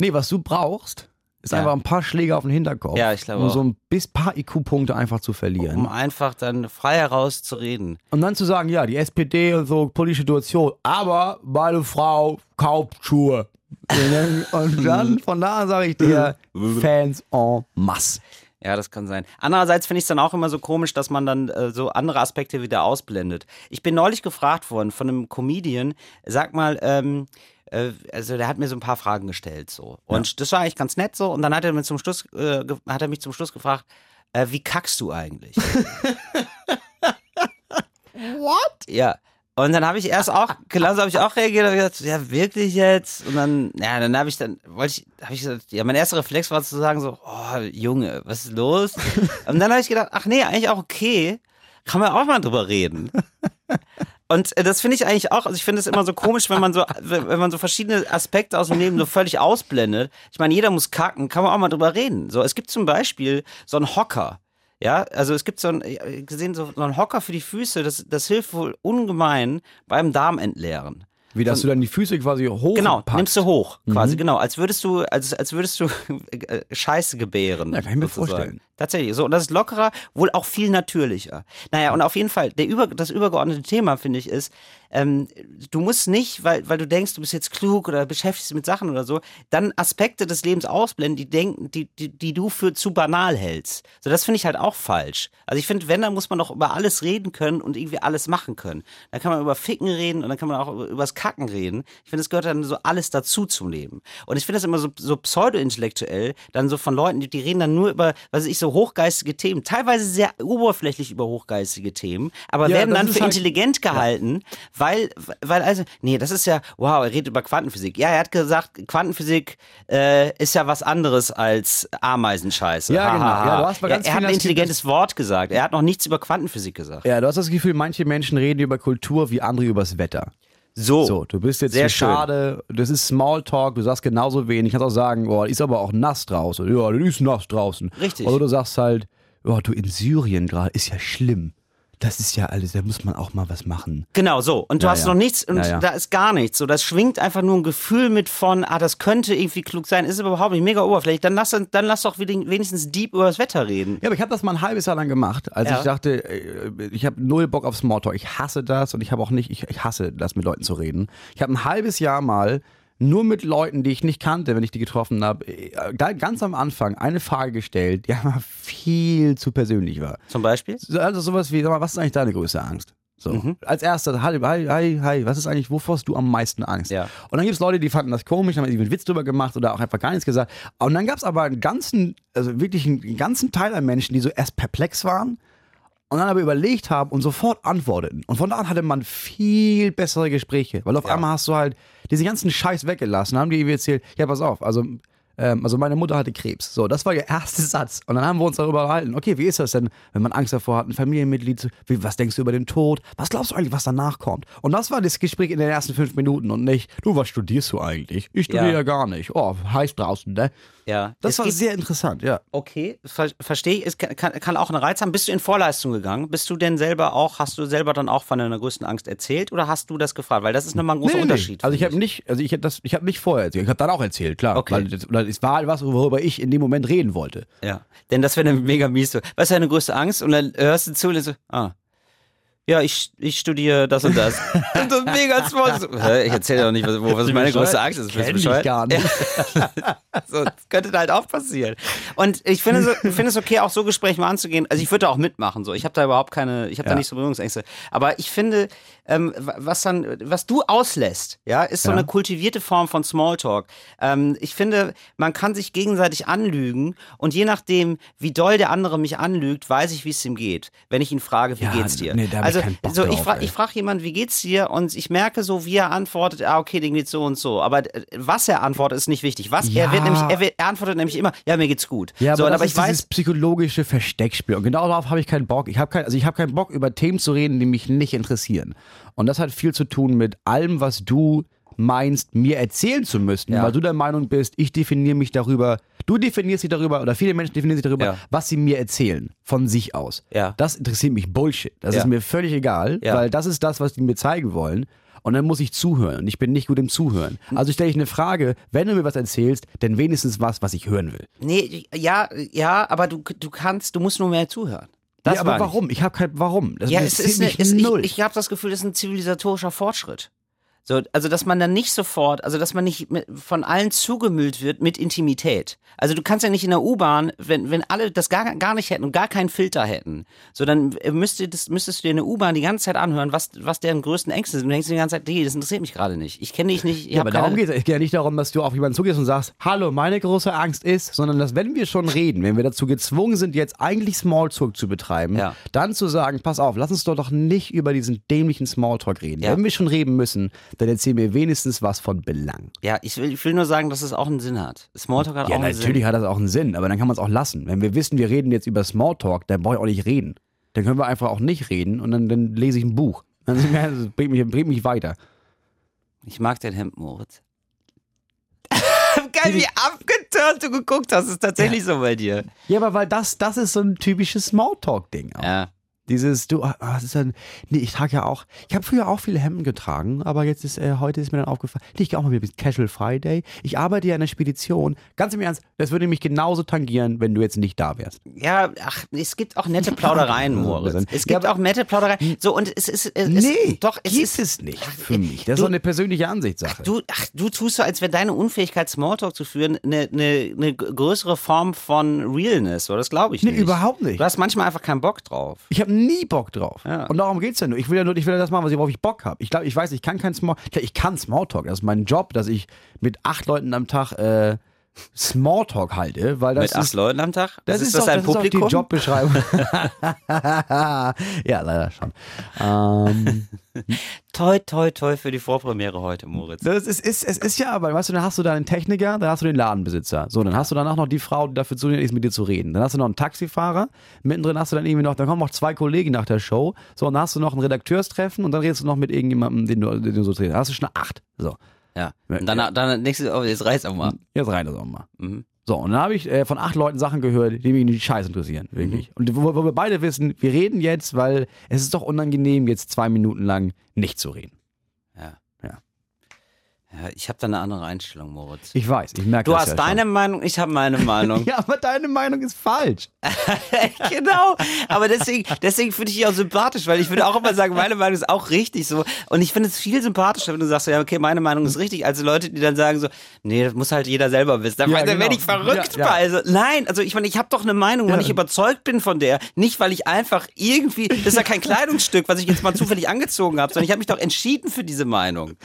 Nee, was du brauchst, ist Ja. einfach ein paar Schläge auf den Hinterkopf. Ja, ich glaube Um auch. so ein bis paar IQ-Punkte einfach zu verlieren. Um einfach dann frei heraus zu reden. Und dann zu sagen, ja, die SPD und so, politische Situation, aber meine Frau kauft Schuhe. Und dann, von da an sage ich dir, Fans en masse. Ja, das kann sein. Andererseits finde ich es dann auch immer so komisch, dass man dann äh, so andere Aspekte wieder ausblendet. Ich bin neulich gefragt worden von einem Comedian, sag mal, ähm, äh, also der hat mir so ein paar Fragen gestellt so und das war eigentlich ganz nett so und dann hat er mir zum Schluss äh, hat er mich zum Schluss gefragt, äh, wie kackst du eigentlich? What? Ja. Und dann habe ich erst auch, genauso habe ich auch reagiert, habe gesagt, ja, wirklich jetzt? Und dann, ja, dann habe ich dann, wollte ich, habe ich gesagt, ja, mein erster Reflex war zu sagen so, oh, Junge, was ist los? Und dann habe ich gedacht, ach nee, eigentlich auch okay, kann man auch mal drüber reden. Und äh, das finde ich eigentlich auch, also ich finde es immer so komisch, wenn man so, wenn wenn man so verschiedene Aspekte aus dem Leben so völlig ausblendet. Ich meine, jeder muss kacken, kann man auch mal drüber reden. So, es gibt zum Beispiel so einen Hocker. Ja, also es gibt so ein, äh, gesehen, so, so einen Hocker für die Füße, das, das hilft wohl ungemein beim Darmentleeren. Wie, dass du dann die Füße quasi hoch Genau, packst. nimmst du hoch, quasi, genau. Als würdest du, als, als würdest du äh, Scheiße gebären. Ja, kann ich mir sozusagen. vorstellen. Tatsächlich. So, und das ist lockerer, wohl auch viel natürlicher. Naja, und auf jeden Fall, der über, das übergeordnete Thema, finde ich, ist, ähm, du musst nicht, weil, weil du denkst, du bist jetzt klug oder beschäftigst dich mit Sachen oder so, dann Aspekte des Lebens ausblenden, die denken, die, die, die du für zu banal hältst. So, das finde ich halt auch falsch. Also ich finde, wenn, dann muss man doch über alles reden können und irgendwie alles machen können. Dann kann man über Ficken reden und dann kann man auch über, übers Kacken reden. Ich finde, es gehört dann so alles dazu zum Leben. Und ich finde das immer so, so pseudo-intellektuell, dann so von Leuten, die, die reden dann nur über, was weiß ich, so hochgeistige Themen, teilweise sehr oberflächlich über hochgeistige Themen, aber Ja, werden dann für halt- intelligent gehalten, weil, weil also, nee, das ist ja, wow, er redet über Quantenphysik. Ja, er hat gesagt, Quantenphysik äh, ist ja was anderes als Ameisenscheiße. Ja, Ha, genau. ha, ha. Ja, du hast er, ganz er hat ein das Gefühl, intelligentes Wort gesagt. Er hat noch nichts über Quantenphysik gesagt. Ja, du hast das Gefühl, manche Menschen reden über Kultur wie andere übers Wetter. So. So, du bist jetzt Sehr schade, das ist Smalltalk, du sagst genauso wenig, kannst auch sagen, oh, ist aber auch nass draußen. Ja, das ist nass draußen. Richtig. Oder du sagst halt, oh, du in Syrien gerade, ist ja schlimm. Das ist ja alles, da muss man auch mal was machen. Genau, so. Und du Ja, hast ja. noch nichts und Ja, da ist gar nichts. So, das schwingt einfach nur ein Gefühl mit von, ah, das könnte irgendwie klug sein, ist aber überhaupt nicht mega oberflächlich. Dann lass, dann lass doch wenigstens deep über das Wetter reden. Ja, aber ich habe das mal ein halbes Jahr lang gemacht, als ich dachte, äh, ich habe null Bock auf Smalltalk. Ich hasse das und ich habe auch nicht, ich, ich hasse das mit Leuten zu reden. Ich habe ein halbes Jahr mal nur mit Leuten, die ich nicht kannte, wenn ich die getroffen habe, äh, ganz am Anfang eine Frage gestellt, die einfach viel zu persönlich war. Zum Beispiel? So, Also sowas wie, sag mal, was ist eigentlich deine größte Angst? So. Mhm. Als erstes, hi, hi, hi, was ist eigentlich, wovor hast du am meisten Angst? Ja. Und dann gibt es Leute, die fanden das komisch, haben irgendwie einen Witz drüber gemacht oder auch einfach gar nichts gesagt. Und dann gab es aber einen ganzen, also wirklich einen ganzen Teil an Menschen, die so erst perplex waren und dann aber überlegt haben und sofort antworteten. Und von da an hatte man viel bessere Gespräche, weil auf Ja. einmal hast du halt diese ganzen Scheiß weggelassen, haben die irgendwie erzählt, ja, pass auf, also ähm, also meine Mutter hatte Krebs. So, das war ihr erster Satz. Und dann haben wir uns darüber unterhalten. Okay, wie ist das denn, wenn man Angst davor hat, ein Familienmitglied zu, wie, was denkst du über den Tod? Was glaubst du eigentlich, was danach kommt? Und das war das Gespräch in den ersten fünf Minuten und nicht, du, was studierst du eigentlich? Ich studiere Ja. ja, gar nicht. Oh, heiß draußen, ne? Ja. Das Es war sehr interessant, ja. Okay, ver verstehe ich. Es kann, kann, auch einen Reiz haben. Bist du in Vorleistung gegangen? Bist du denn selber auch, hast du selber dann auch von deiner größten Angst erzählt oder hast du das gefragt? Weil das ist nochmal ein großer Unterschied. Also ich habe nicht, also ich habe das, ich habe nicht vorher erzählt. Ich habe dann auch erzählt, klar. Okay. Weil das, weil es war halt was, worüber ich in dem Moment reden wollte. Ja, denn das wäre mega mies. Was ist deine größte Angst? Und dann hörst du zu und dann so, ah, ja, ich, ich studiere das und das. und das mega hä, ich erzähle doch nicht, was, wo, was meine größte Angst ist. Kenn ich gar nicht. So, das könnte halt auch passieren. Und ich finde, so, ich finde es okay, auch so Gespräche mal anzugehen. Also ich würde da auch mitmachen. So, ich habe da überhaupt keine, ich habe da Ja. nicht so Berührungsängste. Aber ich finde, ähm, wa- was dann, was du auslässt, ja, ist so Ja. eine kultivierte Form von Smalltalk. Ähm, ich finde, man kann sich gegenseitig anlügen und je nachdem, wie doll der andere mich anlügt, weiß ich, wie es ihm geht. Wenn ich ihn frage, wie Ja, geht's dir? nee, ich also, Bock so ich frage ich jemanden, wie geht's dir? Und ich merke so, wie er antwortet, ah, okay, dem geht's so und so. Aber äh, was er antwortet, ist nicht wichtig. Was Ja. er wird nämlich, er, wird, er antwortet nämlich immer, ja, mir geht's gut. Ja, aber, so, das aber ist ich weiß, dieses psychologische Versteckspiel. Und genau darauf habe ich keinen Bock. Ich habe kein, also ich habe keinen Bock, über Themen zu reden, die mich nicht interessieren. Und das hat viel zu tun mit allem, was du meinst, mir erzählen zu müssen, Ja. weil du der Meinung bist, ich definiere mich darüber, du definierst dich darüber oder viele Menschen definieren sich darüber, Ja. was sie mir erzählen, von sich aus. Ja. Das interessiert mich Bullshit. Das ist mir völlig egal, weil das ist das, was die mir zeigen wollen. Und dann muss ich zuhören. Und ich bin nicht gut im Zuhören. Hm. Also stelle ich eine Frage, wenn du mir was erzählst, dann wenigstens was, was ich hören will. nee, ja, ja, aber du, du kannst, du musst nur mehr zuhören. Das ja, aber warum? Ich habe kein Warum. Das Ja, es ist, eine, es, null. ich, ich habe das Gefühl, das ist ein zivilisatorischer Fortschritt. So, also dass man dann nicht sofort, also dass man nicht mit, von allen zugemüllt wird mit Intimität. Also du kannst ja nicht in der U-Bahn, wenn, wenn alle das gar, gar nicht hätten und gar keinen Filter hätten, so dann müsste das, müsstest du dir in der U-Bahn die ganze Zeit anhören, was, was deren größten Ängste sind. Und du denkst dir die ganze Zeit, nee, das interessiert mich gerade nicht. Ich kenne dich nicht. Ich ja, aber darum geht es. Ja nicht darum, dass du auf jemanden zugehst und sagst, hallo, meine große Angst ist, sondern dass wenn wir schon reden, wenn wir dazu gezwungen sind, jetzt eigentlich Smalltalk zu betreiben, Ja. dann zu sagen, pass auf, lass uns doch doch nicht über diesen dämlichen Smalltalk reden. Ja. Wenn wir schon reden müssen, dann erzähl mir wenigstens was von Belang. Ja, ich will, ich will nur sagen, dass es auch einen Sinn hat. Smalltalk hat Ja, auch einen natürlich Sinn. hat das auch einen Sinn, aber dann kann man es auch lassen. Wenn wir wissen, wir reden jetzt über Smalltalk, dann brauche ich auch nicht reden. Dann können wir einfach auch nicht reden und dann, dann lese ich ein Buch. Dann das bringt mich, bringt mich weiter. Ich mag dein Hemd, Moritz. Geil, wie abgeturnt du geguckt hast, ist tatsächlich so bei dir. Ja, aber weil das, das ist so ein typisches Smalltalk-Ding. auch. Ja. Dieses, du, ah, das ist dann, nee, ich trage ja auch, ich habe früher auch viele Hemden getragen, aber jetzt ist, äh, heute ist mir dann aufgefallen, nee, ich gehe auch mal mit Casual Friday. Ich arbeite ja in der Spedition. Ganz im Ernst, das würde mich genauso tangieren, wenn du jetzt nicht da wärst. Ja, ach, es gibt auch nette Plaudereien, Moritz. Es Ja, gibt aber- auch nette Plaudereien. So, und es ist, es nee, ist, doch, es ist, es nicht für mich. Das ist du- doch eine persönliche Ansichtssache. Du, ach, du tust so, als wäre deine Unfähigkeit, Smalltalk zu führen, eine, eine, eine größere Form von Realness, oder? Das glaube ich Nee, nicht. überhaupt nicht. Du hast manchmal einfach keinen Bock drauf. Ich habe nie Bock drauf. Ja. Und darum geht's ja nur. Ich will ja nur, ich will ja das machen, was ich, worauf ich Bock habe. Ich glaube, ich weiß, ich kann kein Small, ich kann Smalltalk. Das ist mein Job, dass ich mit acht Leuten am Tag äh, Smalltalk halte, weil das Mit acht ist, Leuten am Tag? das ist, das doch, dein das ist Publikum? auch die Jobbeschreibung. ja, leider schon. Ähm, Toi, toi, toi für die Vorpremiere heute, Moritz. das ist, ist, es ist ja aber, weißt du, dann hast du da einen Techniker, dann hast du den Ladenbesitzer. So, dann hast du danach noch die Frau, die dafür zuständig ist, mit dir zu reden. Dann hast du noch einen Taxifahrer, mittendrin hast du dann irgendwie noch, dann kommen noch zwei Kollegen nach der Show. So, und dann hast du noch ein Redakteurstreffen und dann redest du noch mit irgendjemandem, den du, den du so drehst. Dann hast du schon acht. So. Ja. Und dann, dann nächstes, oh, jetzt reißt auch mal. Jetzt rein das auch mal. Mhm. So, und dann habe ich äh, von acht Leuten Sachen gehört, die mich nicht scheiß interessieren, wirklich. Und wo, wo wir beide wissen, wir reden jetzt, weil es ist doch unangenehm, jetzt zwei Minuten lang nicht zu reden. Ja. Ich habe da eine andere Einstellung, Moritz. Ich weiß, ich merke Du das hast ja deine Meinung, ich habe meine Meinung. Schon. Ja, aber deine Meinung ist falsch. genau. Aber deswegen, deswegen finde ich dich auch sympathisch, weil ich würde auch immer sagen, meine Meinung ist auch richtig so. Und ich finde es viel sympathischer, wenn du sagst, ja, okay, meine Meinung ist richtig, als Leute, die dann sagen so, nee, das muss halt jeder selber wissen. Da Ja, genau. werde ich verrückt Ja, ja. Also, nein, also ich meine, ich habe doch eine Meinung, wenn Ja. ich überzeugt bin von der. Nicht, weil ich einfach irgendwie, das ist ja kein Kleidungsstück, was ich jetzt mal zufällig angezogen habe, sondern ich habe mich doch entschieden für diese Meinung.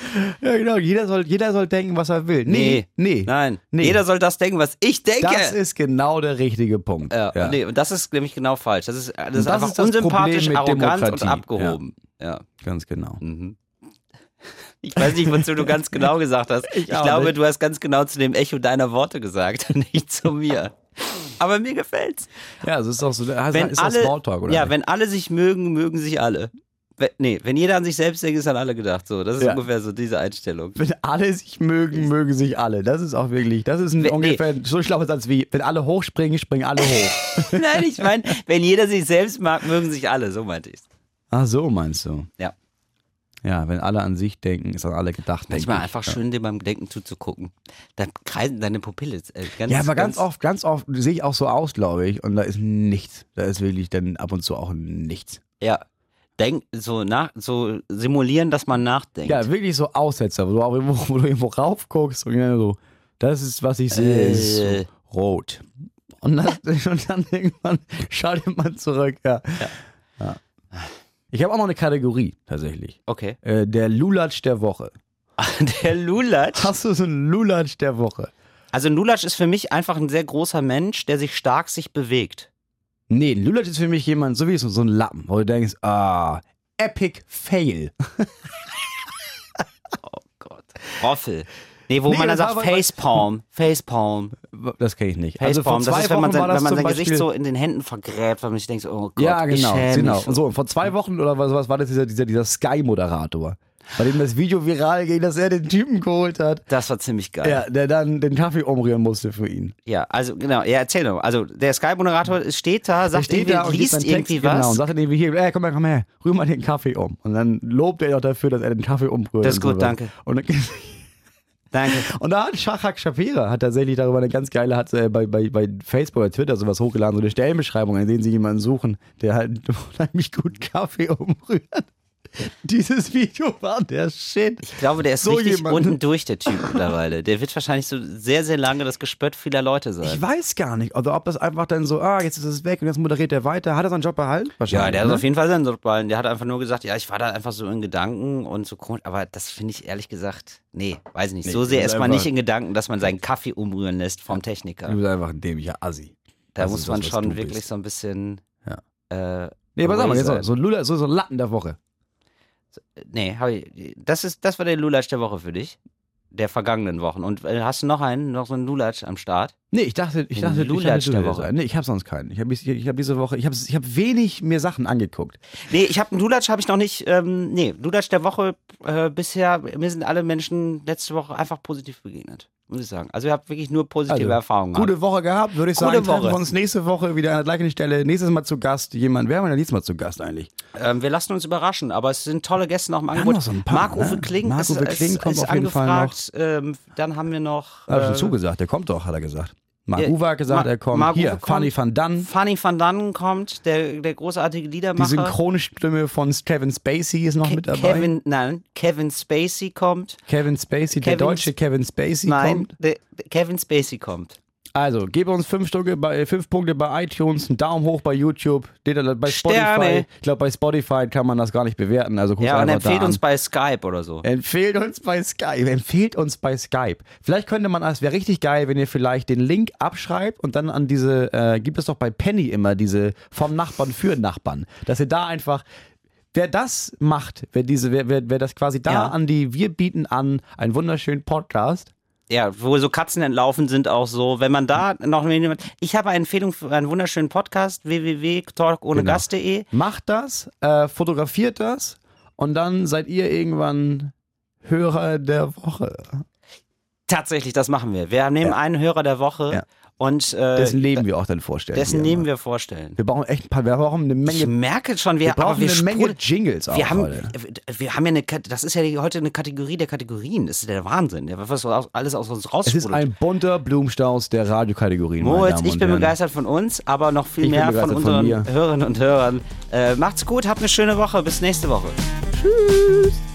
Ja, genau. Jeder soll, jeder soll denken, was er will. Nee, nee. Nein. Nee. Jeder soll das denken, was ich denke. Das ist genau der richtige Punkt. Ja, Nee, und das ist nämlich genau falsch. Das ist, das ist das einfach ist das unsympathisch, Problem mit arrogant und Demokratie. abgehoben. Ja. Ganz genau. Mhm. Ich weiß nicht, wozu du ganz genau gesagt hast. Ich, auch glaube, nicht. du hast ganz genau zu dem Echo deiner Worte gesagt, nicht zu mir. Aber mir gefällt's. Ja, es ist doch so, also Wenn ist alle, das Smalltalk, oder? ja, nicht? wenn alle sich mögen, mögen sich alle. Wenn, nee, wenn jeder an sich selbst denkt, ist an alle gedacht. So, das ist Ja. ungefähr so diese Einstellung. Wenn alle sich mögen, mögen sich alle. Das ist auch wirklich, das ist ein Wenn- ungefähr so schlauer Satz wie, wenn alle hochspringen, springen alle hoch. Nein, ich meine, wenn jeder sich selbst mag, mögen sich alle. So meinte ich's. Ach so, meinst du? Ja. Ja, wenn alle an sich denken, ist an alle gedacht. Manchmal ich. einfach ja. schön, dir beim Denken zuzugucken. Dann kreisen deine Pupille. Äh, ganz, Ja, aber ganz oft, ganz oft sehe ich auch so aus, glaube ich, und da ist nichts. Da ist wirklich dann ab und zu auch nichts. Ja. Denk, so nach, so simulieren, dass man nachdenkt. Ja, wirklich so Aussetzer, wo du, auch irgendwo, wo du irgendwo raufguckst und dann so, das ist, was ich sehe, ist Äh. so rot. Und, das, und dann irgendwann schaut jemand zurück, ja. ja. Ich habe auch noch eine Kategorie, tatsächlich. Okay. Äh, der Lulatsch der Woche. Der Lulatsch. Hast du so einen Lulatsch der Woche? Also ein Lulatsch ist für mich einfach ein sehr großer Mensch, der sich stark sich bewegt. Nee, Lulatsch ist für mich jemand, so wie so, so ein Lappen, wo du denkst, ah, Epic Fail. Oh Gott. Roffel. Nee, wo Nee, man dann sagt Facepalm. Facepalm. Das kenne ich nicht. Also vor Facepalm. zwei das ist, wenn man Wochen sein, war das wenn man sein Gesicht so in den Händen vergräbt, weil man sich denkt, oh Gott, Ja, genau, genau. Und so, und vor zwei Wochen oder was, was war das, dieser, dieser, dieser Sky-Moderator, bei dem das Video viral ging, dass er den Typen geholt hat, Das war ziemlich geil. ja, der dann den Kaffee umrühren musste für ihn. Ja, also genau, ja, erzähl doch. Also der Sky-Moderator steht da, sagt steht irgendwie, liest Text, irgendwie genau, was. und sagt dann irgendwie hier, ey, komm her, komm her, rühr mal den Kaffee um. Und dann lobt er auch dafür, dass er den Kaffee umrührt. Das ist gut, sowas. danke. Und, dann, Danke. und da hat Shahak Shapira hat tatsächlich darüber eine ganz geile, hat äh, bei, bei, bei Facebook oder Twitter sowas hochgeladen, so eine Stellenbeschreibung, in denen sie jemanden suchen, der halt unheimlich gut Kaffee umrührt. Dieses Video war der Shit. Ich glaube, der ist So richtig jemand. unten durch, der Typ mittlerweile. Der wird wahrscheinlich so sehr, sehr lange das Gespött vieler Leute sein. Ich weiß gar nicht, also ob das einfach dann so, ah, jetzt ist es weg und jetzt moderiert er weiter. Hat er seinen Job behalten? Ja, der hat ne? auf jeden Fall seinen Job behalten. Der hat einfach nur gesagt, ja, ich war da einfach so in Gedanken und so komisch. Aber das finde ich ehrlich gesagt, nee, weiß ich nicht. Nee, so sehr ist man nicht in Gedanken, dass man seinen Kaffee umrühren lässt vom Techniker. Du bist einfach ein dämlicher Assi. Da Das muss man das, schon wirklich bist. so ein bisschen. Ja. Äh, Nee, pass auf, jetzt so, so, Lula, so, so ein Latten der Woche. Nee, hab ich, das, ist, das war der Lulatsch der Woche für dich. Der vergangenen Wochen. Und äh, hast du noch einen, noch so einen Lulatsch am Start? Nee, ich dachte, ich dachte, ich Lulatsch du der hättest Woche. Nee, ich habe sonst keinen. Ich habe ich, ich hab diese Woche, ich habe ich hab wenig mir Sachen angeguckt. Nee, ich habe einen Lulatsch habe ich noch nicht. Ähm, nee, Lulatsch der Woche äh, bisher, mir sind alle Menschen letzte Woche einfach positiv begegnet. Muss ich sagen. Also ich habe wirklich nur positive Also, Erfahrungen gehabt. Gute Woche gehabt, würde ich Gute sagen. Woche. wir uns nächste Woche wieder an der gleichen Stelle. Nächstes Mal zu Gast jemand. Wer haben wir denn nächstes Mal zu Gast eigentlich? Ähm, wir lassen uns überraschen, aber es sind tolle Gäste noch im Angebot. noch so ein paar, Marc-Uwe ne? Kling ist, Marc-Uwe Kling ist, kommt ist auf jeden Fall angefragt. Ähm, dann haben wir noch Hat er schon äh, zugesagt. Der kommt doch, hat er gesagt. Marc ja, Uwe hat gesagt, Ma- er kommt. Marc Hier, Uwe Fanny kommt. van Dann. Fanny van Dannen kommt, der, der großartige Die Liedermacher. Synchronstimme von Kevin Spacey ist noch Ke- mit dabei. Kevin, nein, Kevin Spacey kommt. Kevin Spacey, der Kevin- deutsche Kevin Spacey Nein, kommt. der, der Kevin Spacey kommt. Also, gebe uns fünf, Stücke bei, fünf Punkte bei iTunes, einen Daumen hoch bei YouTube, bei Spotify. Ich glaube, bei Spotify kann man das gar nicht bewerten. Also Ja, und empfehlt uns bei Skype oder so. Empfehlt uns bei Skype. Empfehlt uns bei Skype. Vielleicht könnte man, es wäre richtig geil, wenn ihr vielleicht den Link abschreibt und dann an diese, äh, gibt es doch bei Penny immer diese vom Nachbarn für Nachbarn, dass ihr da einfach Wer das macht, wer diese, wer, wer, wer das quasi da Ja. an die, wir bieten an einen wunderschönen Podcast. Ja, wo so Katzen entlaufen sind auch so. Wenn man da noch jemand. Ich habe eine Empfehlung für einen wunderschönen Podcast www.talkohnegast.de. Macht das, äh, fotografiert das und dann seid ihr irgendwann Hörer der Woche. Tatsächlich, das machen wir. Wir nehmen einen Hörer der Woche Ja. Und äh, Dessen Leben wir auch dann vorstellen. dessen nehmen immer. wir vorstellen. Wir brauchen echt ein paar, wir brauchen eine Ich Menge. merke schon, wir, Wir brauchen wir eine Menge Jingles auch wir haben, heute. wir haben ja eine, das ist ja heute eine Kategorie der Kategorien. Das ist der Wahnsinn. Was alles aus uns Es ist ein bunter Blumenstrauß der Radiokategorien. Moritz, ich bin begeistert von uns, aber noch viel Ich mehr von unseren. Hörerinnen und Hörern. Äh, macht's gut, habt eine schöne Woche. Bis nächste Woche. Tschüss.